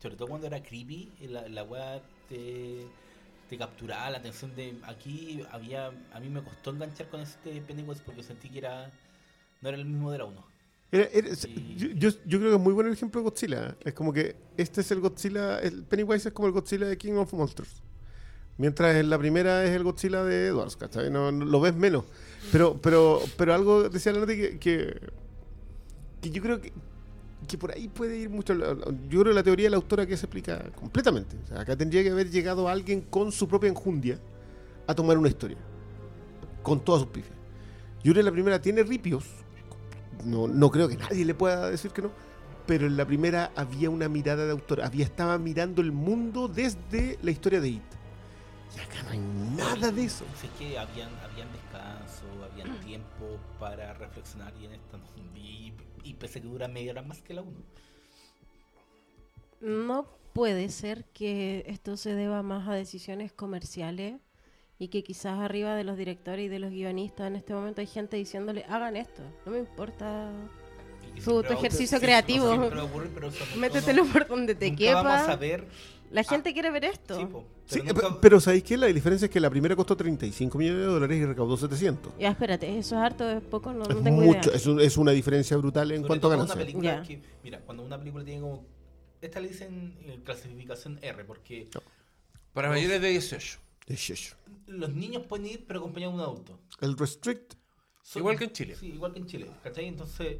Sobre todo cuando era creepy, la, la weá te, te capturaba la atención de... Aquí había... A mí me costó enganchar con este Pennywise porque sentí que era... No era el mismo de la 1. Era- era- Sí. yo, yo- yo creo que es muy bueno el ejemplo de Godzilla. Es como que este es el Godzilla. El Pennywise es como el Godzilla de King of Monsters. Mientras en la primera es el Godzilla de Edwards, ¿cachai? No, no- lo ves menos. Pero, pero, pero algo decía la Nati que, que, que yo creo que, que por ahí puede ir mucho. Yo creo que la teoría de la autora que se explica completamente. O sea, acá tendría que haber llegado alguien con su propia enjundia a tomar una historia. Con todas sus pifias. Yo creo que la primera tiene ripios. No, no creo que nadie le pueda decir que no. Pero en la primera había una mirada de autor. Había, estaba mirando el mundo desde la historia de It. Y acá no hay nada de eso. Sé que habían, habían descanso, habían tiempo para reflexionar y en esta no. Y, pese a que dura media hora más que la 1. No puede ser que esto se deba más a decisiones comerciales y que quizás arriba de los directores y de los guionistas en este momento hay gente diciéndole hagan esto, no me importa, Tu- tu ejercicio creativo. métetelo por donde te nunca vamos a quepa. ver. La gente quiere ver esto. Sí, po, Sí, pero eh, nunca- pe- pero ¿sabéis qué? La diferencia es que la primera costó 35 millones de dólares y recaudó 700. Ya, espérate, eso es harto, es poco, no, Es, no tengo mucho, idea. es, un- es una diferencia brutal en sobre cuanto a ganancias. película Ya. que- mira, cuando una película tiene como. Esta le dicen eh, clasificación R, porque Para mayores de 18. Es eso. los niños pueden ir, pero acompañados de un adulto. El Restrict Son- Igual que en Chile. Sí, igual que en Chile. ¿Cachai? Entonces,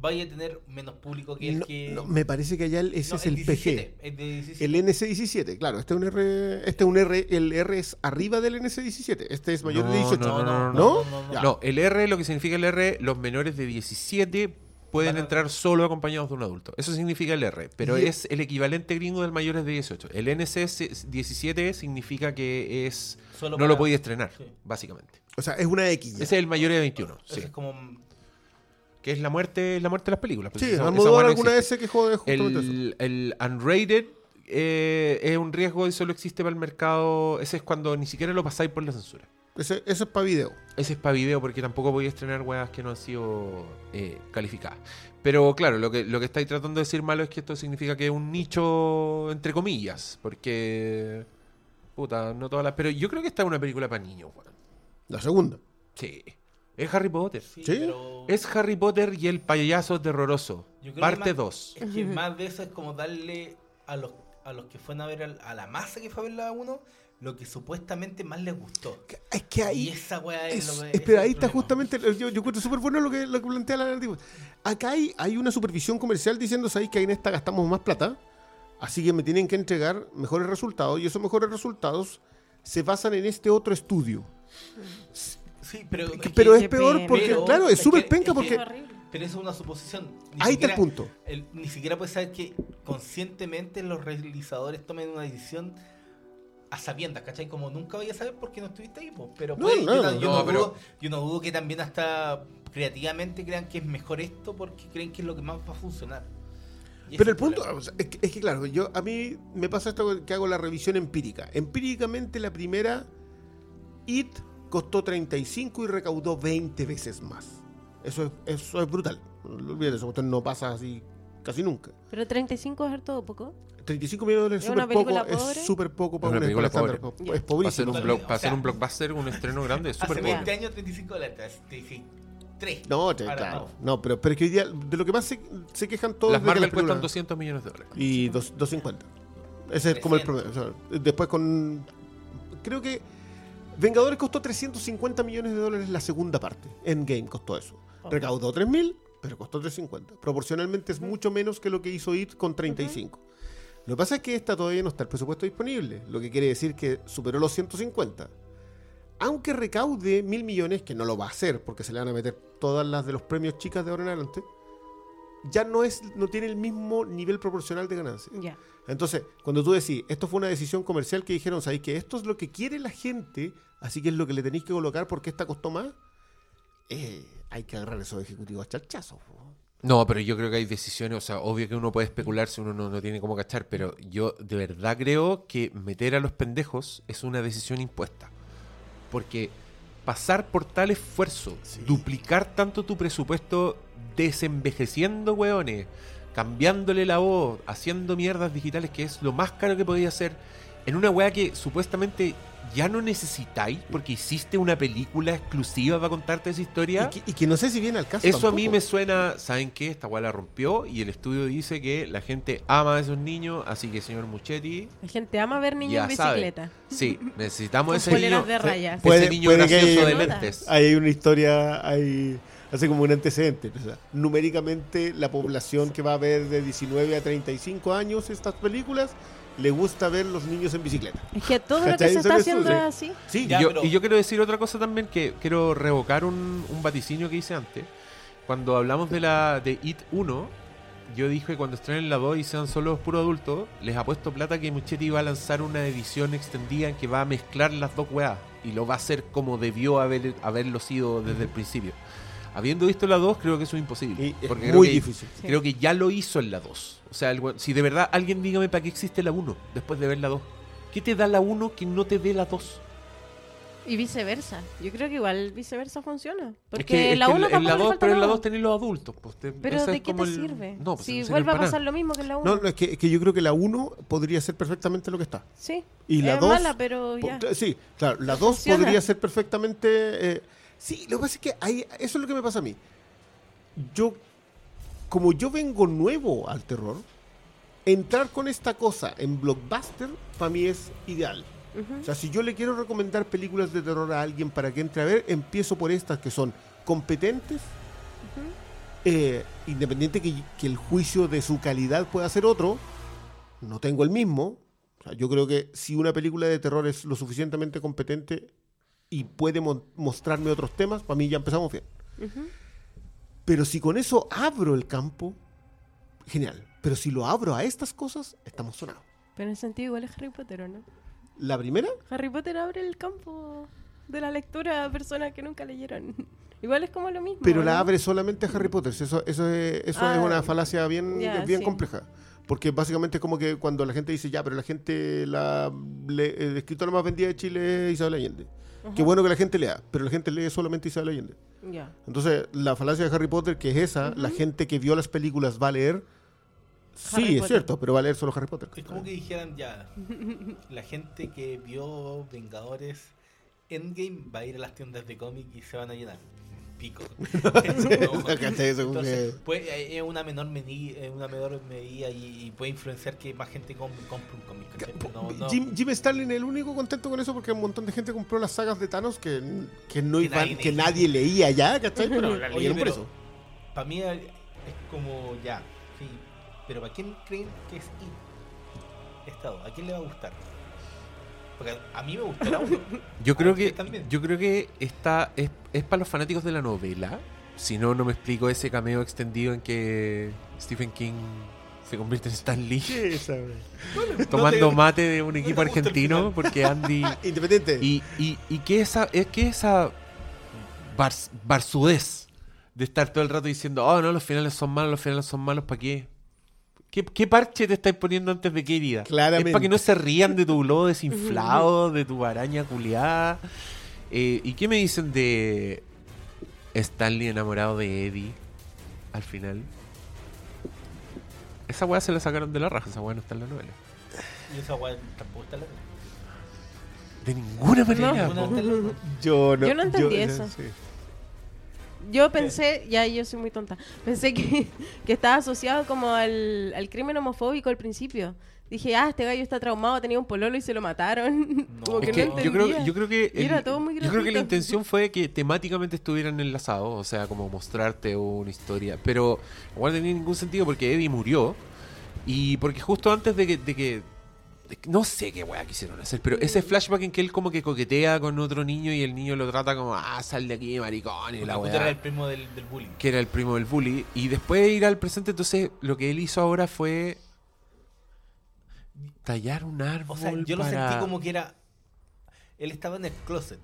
vaya a tener menos público que el no, que. no, me parece que allá el- ese No, es el, 17, PG. 17. El NC17, claro, este es un R, este es un R, el R es arriba del NC17, este es mayor No, de 18. no, no, ¿No? no. No, el R, lo que significa el R, los menores de 17 pueden entrar solo acompañados de un adulto. Eso significa el R, pero Y- es el equivalente gringo del mayores de 18. El NC17 significa que es Solo no para- lo podía estrenar, Sí. básicamente. O sea, es una X. Ese es el mayor de 21, Ese sí. es como. Que es la muerte, la muerte de las películas. Sí, esa- Almodóvar alguna vez se quejó de justamente eso. el, el unrated eh, es un riesgo y solo existe para el mercado. Ese es cuando ni siquiera lo pasáis por la censura. Ese, eso es para video. Ese es para video porque tampoco voy a estrenar weas que no han sido eh, calificadas. Pero claro, lo que, lo que estáis tratando de decir malo es que esto significa que es un nicho entre comillas. Porque. Puta, no todas las. Pero yo creo que esta es una película para niños, weón. La segunda. Sí. Es Harry Potter. Sí, ¿Sí? pero Es Harry Potter y el payaso terroroso. Parte más- 2. Es que más de eso es como darle a los, a los que fueron a ver al- a, la masa que fue a ver la 1 lo que supuestamente más les gustó. Es que Y ahí. esa weá es, es- lo que. es- ese pero es ahí está problema. justamente. Yo, yo encuentro súper bueno lo que, lo que plantea la narrativa. Acá hay, hay una supervisión comercial diciendo: ¿sabéis que en esta gastamos más plata? Así que me tienen que entregar mejores resultados. Y esos mejores resultados se basan en este otro estudio. Sí, pero. Que- pero es peor porque, Pero claro, es súper penca porque. Es. Pero eso es una suposición. Ni Ahí está el punto. el- ni siquiera puedes saber que conscientemente los realizadores tomen una decisión a sabiendas, ¿cachai? Como nunca vayas a saber porque no estuviste ahí, po. pero No, puede- no, yo, no, no, yo no, no pero- dudo, yo no dudo que también hasta creativamente crean que es mejor esto porque creen que es lo que más va a funcionar. Pero el punto problema. o sea, es, que, es que, claro, yo a mí me pasa esto que hago la revisión empírica. Empíricamente la primera IT costó 35 y recaudó 20 veces más. Eso es, eso es brutal. No olvídate, eso no pasa así casi nunca. Pero 35 es harto o poco. 35 millones de dólares ¿Es una súper poco, es súper poco para Es una un película estándar. pobre. po- Ya. Es Para hacer, pobrísimo. un block, o sea, un blockbuster, un estreno grande, es Hace súper 20 pobre. años 35 dólares. te dije, 3. No, te- claro. no. No, pero, pero es que hoy día de lo que más se, se quejan todos Las las cuestan películas- 200 millones de dólares. y dos- 250. Ese es como el 300. promedio. o sea, después con. Creo que Vengadores costó 350 millones de dólares la segunda parte. Endgame costó eso. Recaudó 3000, pero costó 350. Proporcionalmente es mucho menos que lo que hizo IT con 35. Lo que pasa es que esta todavía no está el presupuesto disponible, lo que quiere decir que superó los 150. Aunque recaude mil millones, que no lo va a hacer porque se le van a meter todas las de los premios chicas de ahora en adelante, ya no, es, no tiene el mismo nivel proporcional de ganancia. Entonces, cuando tú decís, esto fue una decisión comercial que dijeron, ¿sabéis que esto es lo que quiere la gente? Así que es lo que le tenéis que colocar porque esta costó más. Eh, hay que agarrar esos ejecutivos a charchazos. No, pero yo creo que hay decisiones, o sea, obvio que uno puede especular si uno no, no tiene cómo cachar, pero yo de verdad creo que meter a los pendejos es una decisión impuesta. Porque pasar por tal esfuerzo, duplicar tanto tu presupuesto desenvejeciendo, weones, cambiándole la voz, haciendo mierdas digitales, que es lo más caro que podía hacer, en una wea que supuestamente ya no necesitáis porque hiciste una película exclusiva para contarte esa historia. Y, que, y que no sé si viene al caso. Eso a mí me suena, ¿saben qué? Esta weá la rompió y el estudio dice que la gente ama a esos niños, así que señor Muchetti, La gente ama ver niños en sabe. bicicleta. sí, necesitamos ese niño, de rayas. ese Puede- niño puede que gracioso haya- de lentes. Hay una historia, hay, hace como un antecedente. o sea, numéricamente, la población que va a ver de 19 a 35 años estas películas le gusta ver los niños en bicicleta. Es que todo lo que se está es haciendo es así. Sí, Ya, Yo- pero- Y yo quiero decir otra cosa también que quiero revocar un, un vaticinio que hice antes. Cuando hablamos de la de It 1, yo dije que cuando estrenen la 2 y sean solo los puros adultos, les apuesto plata que Muchetti va a lanzar una edición extendida en que va a mezclar las dos weas. Y lo va a hacer como debió haber, haberlo sido desde el principio. Habiendo visto la 2, creo que eso es imposible. y es porque creo muy que- difícil. Sí. Creo que ya lo hizo en la 2. O sea, el si de verdad alguien dígame para qué existe la 1 después de ver la 2. ¿Qué te da la 1 que no te dé la 2? Y viceversa. Yo creo que igual viceversa funciona. Porque Es que, es la que 1 en la tampoco le 2, falta pero en la nada. 2 tenéis los adultos. Pues, te- Pero ¿de qué te el- sirve? No, pues si no vuelve a pasar nada. lo mismo que en la 1. No, no, es que, es que yo creo que la 1 podría ser perfectamente lo que está. Sí. Y la es 2. mala, pero ya. Sí, claro, la No 2 funciona. podría ser perfectamente. eh, sí, lo que pasa es que hay, eso es lo que me pasa a mí. Yo, como yo vengo nuevo al terror, entrar con esta cosa en blockbuster para mí es ideal. Ujú. O sea, si yo le quiero recomendar películas de terror a alguien para que entre a ver, empiezo por estas que son competentes, eh, independiente que, que el juicio de su calidad pueda ser otro, no tengo el mismo. O sea, yo creo que si una película de terror es lo suficientemente competente y puede mo- mostrarme otros temas, para mí ya empezamos bien. Ujú. Pero si con eso abro el campo, genial. Pero si lo abro a estas cosas, estamos sonados. Pero en ese sentido igual es Harry Potter, ¿o no? La primera, Harry Potter abre el campo de la lectura a personas que nunca leyeron. Igual es como lo mismo. Pero ¿no? la abre solamente a Harry Potter. Eso, eso, es, eso Ah, es una falacia bien, ya, bien sí. compleja. Porque básicamente es como que cuando la gente dice, ya, pero la gente, la, le- el escritor más vendida de Chile es Isabel Allende. Qué bueno que la gente lea, pero la gente lee solamente Isabel Allende. Ya. Entonces, la falacia de Harry Potter, que es esa, la gente que vio las películas va a leer. Sí, es cierto, pero va a leer solo Harry Potter. Es como que dijeran ya, la gente que vio Vengadores Endgame va a ir a las tiendas de cómic y se van a llenar. Pico. Entonces, pues, eh, es una menor medida, es una menor medida y, y puede influenciar que más gente com- compre un cómic. No, no. Jim, Jim Starlin el único contento con eso porque un montón de gente compró las sagas de Thanos que, que, no Que iban, nadie que leía. nadie leía ya, ¿cachai? Pero la Oye, leyeron por pero eso. Para mí es como ya, sí. Pero ¿para quién creen que es It? Estado, ¿a quién le va a gustar? Porque a mí me gustará uno. Yo A creo que yo creo que esta es, es para los fanáticos de la novela. Si no, no me explico ese cameo extendido en que Stephen King se convierte en Stan Lee tomando te- mate de un equipo el argentino porque Andy Independiente. y, y, y que esa es que esa bar- barsudez de estar todo el rato diciendo, oh no, los finales son malos, los finales son malos, ¿para qué? ¿Qué, qué parche te estáis poniendo antes de qué herida? Claramente. Es para que no se rían de tu globo desinflado, de tu araña culiada. Eh, ¿Y qué me dicen de Stanley enamorado de Eddie al final? Esa weá se la sacaron de la raja, esa weá no está en la novela. Y esa weá tampoco está la De ninguna manera. Po. está la- Yo no, Yo no entendí eso. sí. Yo pensé, ya yo soy muy tonta, pensé que, que estaba asociado como al, al crimen homofóbico al principio. Dije, ah, este gallo está traumado, tenía un pololo y se lo mataron. No. como que Es que no yo creo, entendía. yo creo que el- yo creo que la intención fue que temáticamente estuvieran enlazados, o sea, como mostrarte una historia, pero igual no tenía ningún sentido porque Eddie murió y porque justo antes de que de que- no sé qué weá quisieron hacer, pero ese flashback en que él como que coquetea con otro niño y el niño lo trata como, ah, sal de aquí, maricón, y la Porque era el primo del, del bullying. que era el primo del bully, y después ir al presente, entonces lo que él hizo ahora fue tallar un árbol O sea, yo lo sentí como que era. Él estaba en el closet.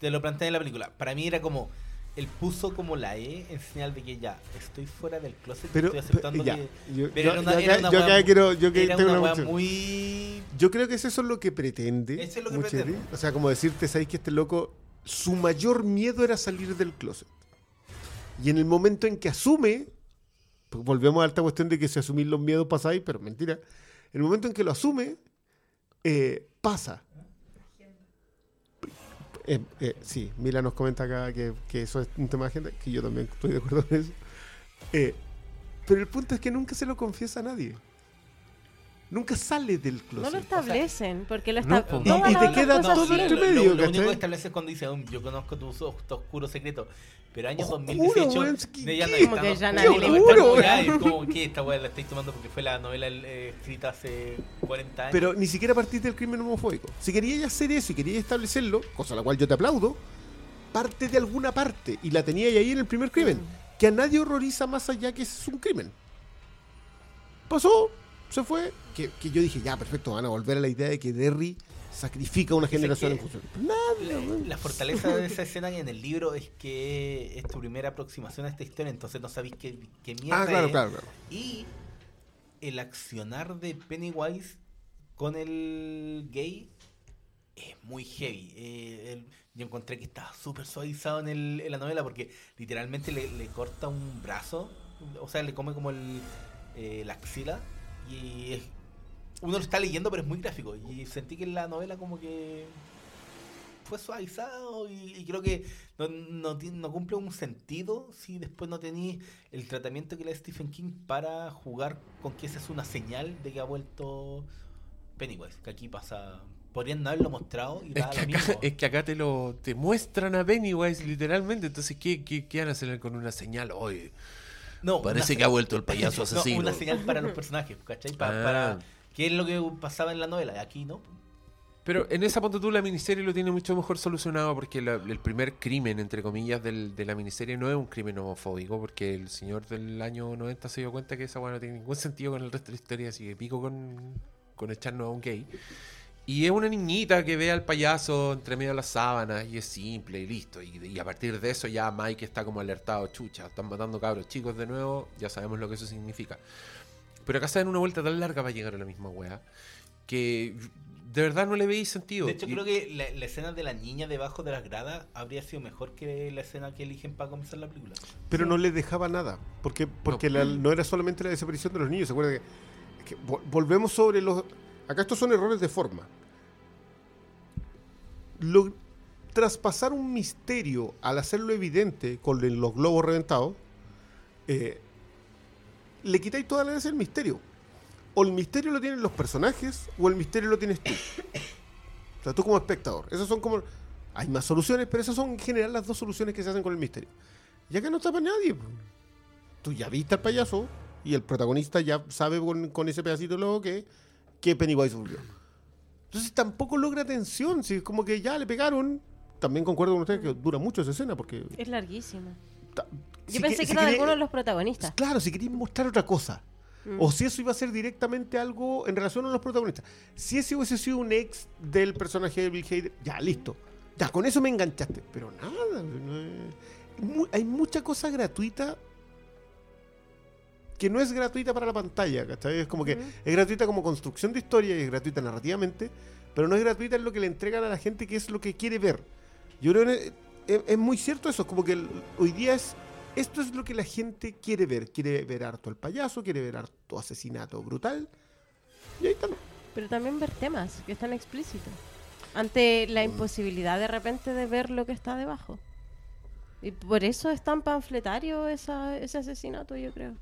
Te lo planteé en la película. Para mí era como. Él puso como la E en señal de que ya estoy fuera del closet. Pero, estoy aceptando ya, que. yo, Pero yo- una- acá- acá quiero, yo que Era tengo una una weá cuestión. muy. Yo creo que eso es lo que pretende. Eso es lo que Mucheri. pretende. O sea, como decirte, ¿sabes que este loco, su mayor miedo era salir del closet? Y en el momento en que asume, pues volvemos a esta cuestión de que si asumir los miedos pasáis, pero mentira. El momento en que lo asume, eh, pasa. Eh, eh, sí, Mila nos comenta acá que, que eso es un tema de agenda, que yo también estoy de acuerdo con eso. Eh, pero el punto es que nunca se lo confiesa a nadie. Nunca sale del closet. No lo establecen, porque lo No, está, todas Y- te queda todo sí. entre lo, medio, lo- único que establece es cuando dice, "Um, yo conozco tu os- tu oscuro secreto. Pero año Oscuro, 2018, weón, ¿qué- de ya nadie Como que ya nadie le gusta. está como, que esta weá la estáis tomando porque fue la novela eh, escrita hace 40 años. Pero ni siquiera partiste del crimen homofóbico. Si querías hacer eso y querías establecerlo, cosa a la cual yo te aplaudo, parte de alguna parte. Y la tenías ahí en el primer crimen. Que a nadie horroriza más allá que es un crimen. Pasó, se fue. Que, que yo dije, ya, perfecto, van a volver a la idea de que Derry sacrifica una generación en La, la fortaleza de esa escena en el libro es que es tu primera aproximación a esta historia, entonces no sabéis qué, qué mierda Ah, claro, es. claro, claro. Y el accionar de Pennywise con el gay es muy heavy. Eh, el- yo encontré que estaba súper suavizado en, el- en la novela porque literalmente le, le corta un brazo, o sea, le come como el, eh, la axila y es- uno lo está leyendo pero es muy gráfico y sentí que en la novela como que fue suavizado y, y creo que no, no, no cumple un sentido si después no tenéis el tratamiento que le da Stephen King para jugar con que esa es una señal de que ha vuelto Pennywise, que aquí pasa... Podrían no haberlo mostrado y Es que, lo acá, es que acá te lo te muestran a Pennywise literalmente, entonces ¿qué, qué, qué van a hacer con una señal? Oye, No, parece que ha vuelto el payaso no, asesino. una señal para los personajes, ¿cachai? Pa- Ah. Para, ¿Qué es lo que pasaba en la novela? Aquí no. Pero en esa punto tú la miniserie lo tiene mucho mejor solucionado porque la- el primer crimen, entre comillas, del- de la miniserie no es un crimen homofóbico porque el señor del año 90 se dio cuenta que esa weá no tiene ningún sentido con el resto de la historia, así que pico con, con echarnos a un gay. Y es una niñita que ve al payaso entre medio de las sábanas y es simple y listo. Y, y a partir de eso ya Mike está como alertado, chucha, están matando cabros chicos de nuevo, ya sabemos lo que eso significa. Pero acá se dan una vuelta tan larga para llegar a la misma wea que de verdad no le veis sentido. De hecho, Y- creo que la, la escena de la niña debajo de las gradas habría sido mejor que la escena que eligen para comenzar la película. Pero no le dejaba nada. Porque, porque la- no era solamente la desaparición de los niños. ¿Se acuerdan que, que vol- volvemos sobre los. Acá estos son errores de forma. Lo- traspasar un misterio al hacerlo evidente con el- los globos reventados, eh, le quitáis toda la gracia del misterio. O el misterio lo tienen los personajes o el misterio lo tienes tú. O sea, tú como espectador. Esas son como. Hay más soluciones, pero esas son en general las dos soluciones que se hacen con el misterio. Ya que no está para nadie. Tú ya viste al payaso y el protagonista ya sabe con, con ese pedacito logo que, que Pennywise volvió. Entonces tampoco logra tensión. Si es como que ya le pegaron. También concuerdo con ustedes que dura mucho esa escena porque. Es larguísima. Yo si pensé que- que si era de alguno de los protagonistas. Claro, si queréis mostrar otra cosa. Mm. O si eso iba a ser directamente algo en relación a los protagonistas. Si ese hubiese sido un ex del personaje de Bill Hader, ya, listo. Ya, con eso me enganchaste. Pero nada. no es- mu- hay mucha cosa gratuita que no es gratuita para la pantalla, ¿cachai? Es como que es gratuita como construcción de historia y es gratuita narrativamente, pero no es gratuita en lo que le entregan a la gente que es lo que quiere ver. Yo creo que es, es muy cierto eso, es como que el- hoy día es esto es lo que la gente quiere ver. Quiere ver harto al payaso, quiere ver harto asesinato brutal. Y ahí están. Pero también ver temas que están explícitos. Ante la imposibilidad de repente de ver lo que está debajo. Y por eso es tan panfletario esa- ese asesinato, yo creo.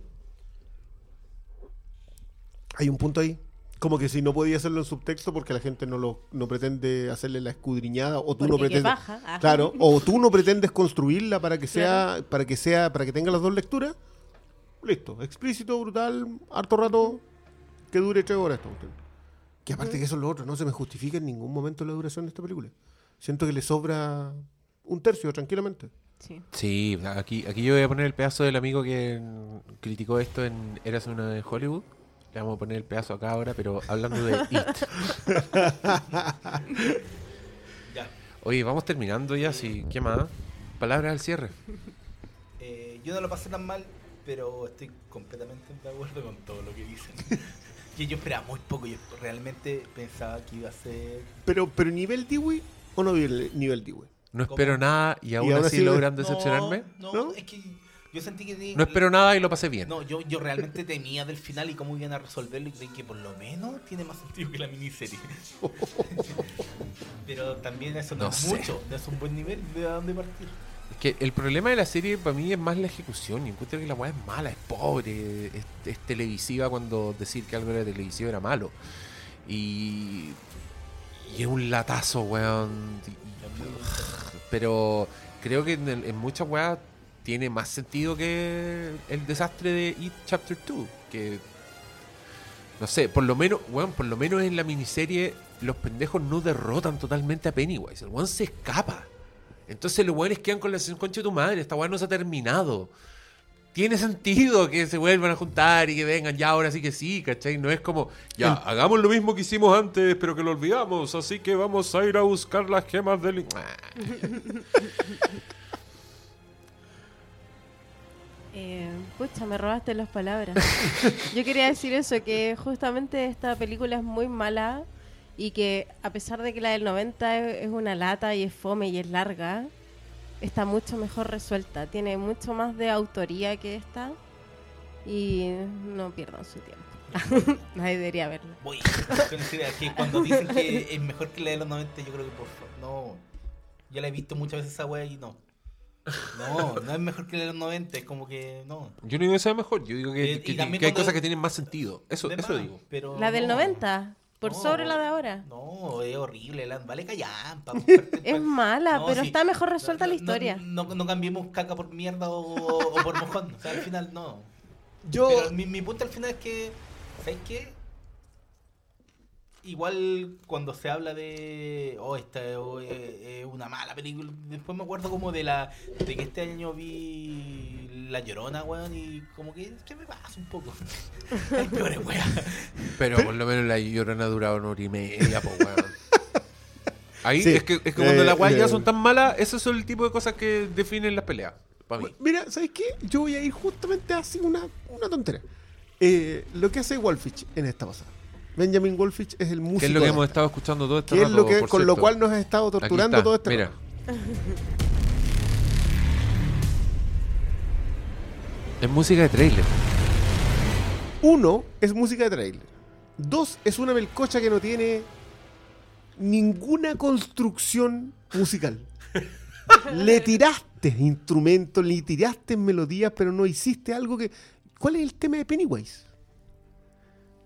Hay un punto ahí. Como que si no podía hacerlo en subtexto porque la gente no lo no pretende hacerle la escudriñada o tú no Porque pretendes claro o tú no pretendes construirla para que sea para que sea para que tenga las dos lecturas listo explícito brutal harto rato que dure tres horas esta cuestión. que aparte que eso es lo otro no se me justifica en ningún momento la duración de esta película siento que le sobra un tercio tranquilamente Sí. Sí, aquí, aquí yo voy a poner el pedazo del amigo que mm, criticó esto en Eras una de Hollywood. Le vamos a poner el pedazo acá ahora, pero hablando de It. Ya. Oye, vamos terminando ya, sí. ¿Qué más? Palabras al cierre. Eh, yo no lo pasé tan mal, pero estoy completamente de acuerdo con todo lo que dicen. que yo esperaba muy poco, yo realmente pensaba que iba a ser... pero pero nivel Dewey o no nivel, nivel Dewey No espero nada y aún, aún así, así- logran decepcionarme. No, ¿No? no, es que yo sentí que... No espero nada y lo pasé bien. No, yo, yo realmente temía del final y cómo iban a resolverlo y creí que por lo menos tiene más sentido que la miniserie. Pero también eso no, No es sé. mucho, no es un buen nivel de a dónde partir. Es que el problema de la serie para mí es más la ejecución. Y encuentro que la weá es mala, es pobre, es, es televisiva cuando decir que algo era televisivo era malo. Y, y es un latazo, weón. Pero creo que en muchas weas tiene más sentido que el desastre de It Chapter 2. Que no sé, por lo menos, weón, por lo menos en la miniserie los pendejos no derrotan totalmente a Pennywise. El weón se escapa. Entonces los weones quedan con la sensación, concha de tu madre, esta weá no se ha terminado. Tiene sentido que se vuelvan a juntar y que vengan ya ahora sí que sí, ¿cachai? No es como, ya, hagamos lo mismo que hicimos antes, pero que lo olvidamos, así que vamos a ir a buscar las gemas del... Eh, pucha, me robaste las palabras. Yo quería decir eso, que justamente esta película es muy mala y que a pesar de que la del 90 es, es una lata y es fome y es larga, está mucho mejor resuelta. Tiene mucho más de autoría que esta y no pierdan su tiempo. Nadie debería verla. Voy que cuando dicen que es mejor que la de los 90, yo creo que por favor, no. Ya la he visto muchas veces esa wea y no. No, no es mejor que la de los 90, es como que no. Yo no digo que sea mejor, yo digo que, Eh, que- hay cuando- cosas que tienen más sentido. Eso, eso más, digo. Pero La del no. 90, por No, sobre la de ahora. No, es horrible, la- vale callampa. Es mala, No, pero sí. está mejor resuelta No, la historia. No, no, no cambiemos caca por mierda o, o por mojón. O sea, al final no. yo Pero mi, mi punto al final es que, ¿sabes qué? Igual cuando se habla de, oh, esta es oh, eh, es una mala película, después me acuerdo como de la, de que este año vi La Llorona, weón, y como que, ¿qué me pasa un poco? Hay peores weas. Pero por lo menos la llorona ha durado una hora y media, po, weón. Ahí Sí. es que, es que cuando Eh, las weas ya eh. son tan malas, esos son el tipo de cosas que definen las peleas. Para mí. Mira, ¿sabes qué? Yo voy a ir justamente así una, una tontería. Eh, lo que hace Wolfich en esta pasada. Benjamin Wolfich es el músico. Que es lo que hemos esta. estado escuchando todo este es rato, lo que, con lo cual nos ha estado torturando todo este Mira. rato. Es música de trailer. Uno, es música de trailer. Dos, es una melcocha que no tiene ninguna construcción musical. le tiraste instrumentos, le tiraste melodías, pero no hiciste algo que... ¿Cuál es el tema de Pennywise?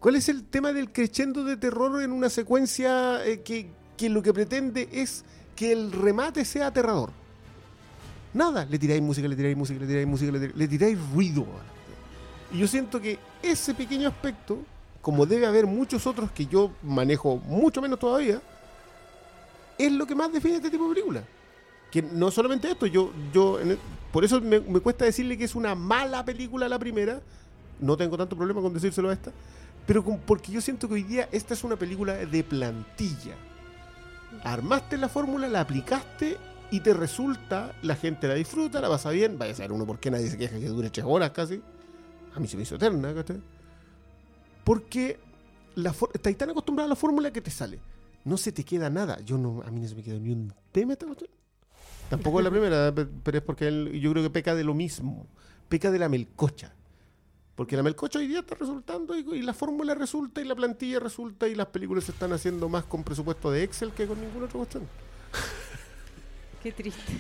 ¿Cuál es el tema del crescendo de terror en una secuencia eh, que, que lo que pretende es que el remate sea aterrador? Nada, le tiráis música, le tiráis música, le tiráis música, le tiráis, le tiráis ruido. Y yo siento que ese pequeño aspecto, como debe haber muchos otros que yo manejo mucho menos todavía, es lo que más define este tipo de película. Que no solamente esto, yo, yo por eso me, me cuesta decirle que es una mala película la primera. No tengo tanto problema con decírselo a esta. Pero porque yo siento que hoy día esta es una película de plantilla. Armaste la fórmula, la aplicaste y te resulta, la gente la disfruta, la pasa bien. Vaya a saber uno por qué nadie se queja que dure tres horas casi. A mí se me hizo eterna, ¿cachai? Porque la estáis tan acostumbrado a la fórmula que te sale. No se te queda nada. Yo no, a mí no se me quedó ni un tema esta cuestión. Tampoco es la primera, pe- pero es porque yo creo que peca de lo mismo. Peca de la melcocha. Porque la melcocha hoy día está resultando y, y la fórmula resulta y la plantilla resulta y las películas se están haciendo más con presupuesto de Excel que con ninguna otra cuestión. Qué triste.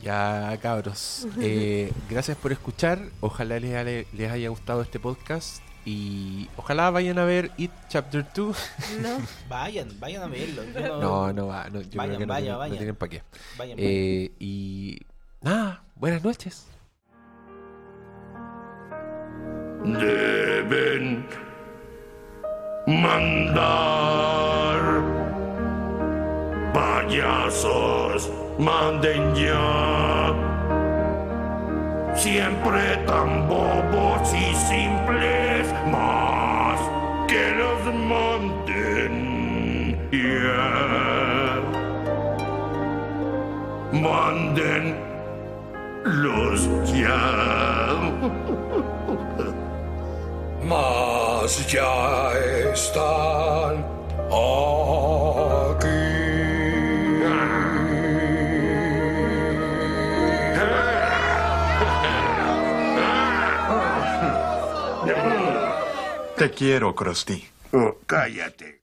Ya, cabros. eh, gracias por escuchar. Ojalá les, haya- les haya gustado este podcast. Y ojalá vayan a ver It Chapter 2. No. Vayan, vayan a verlo. No, no va. No, yo creo Vayan, que no, tienen, no vaya. tienen para qué. Vayan, Eh, y nada, buenas noches. Deben mandar payasos manden ya. Siempre tan bobos y simples más que los manden. Ya manden los ya mas ya están aquí. Te quiero, Krusty. Oh, cállate.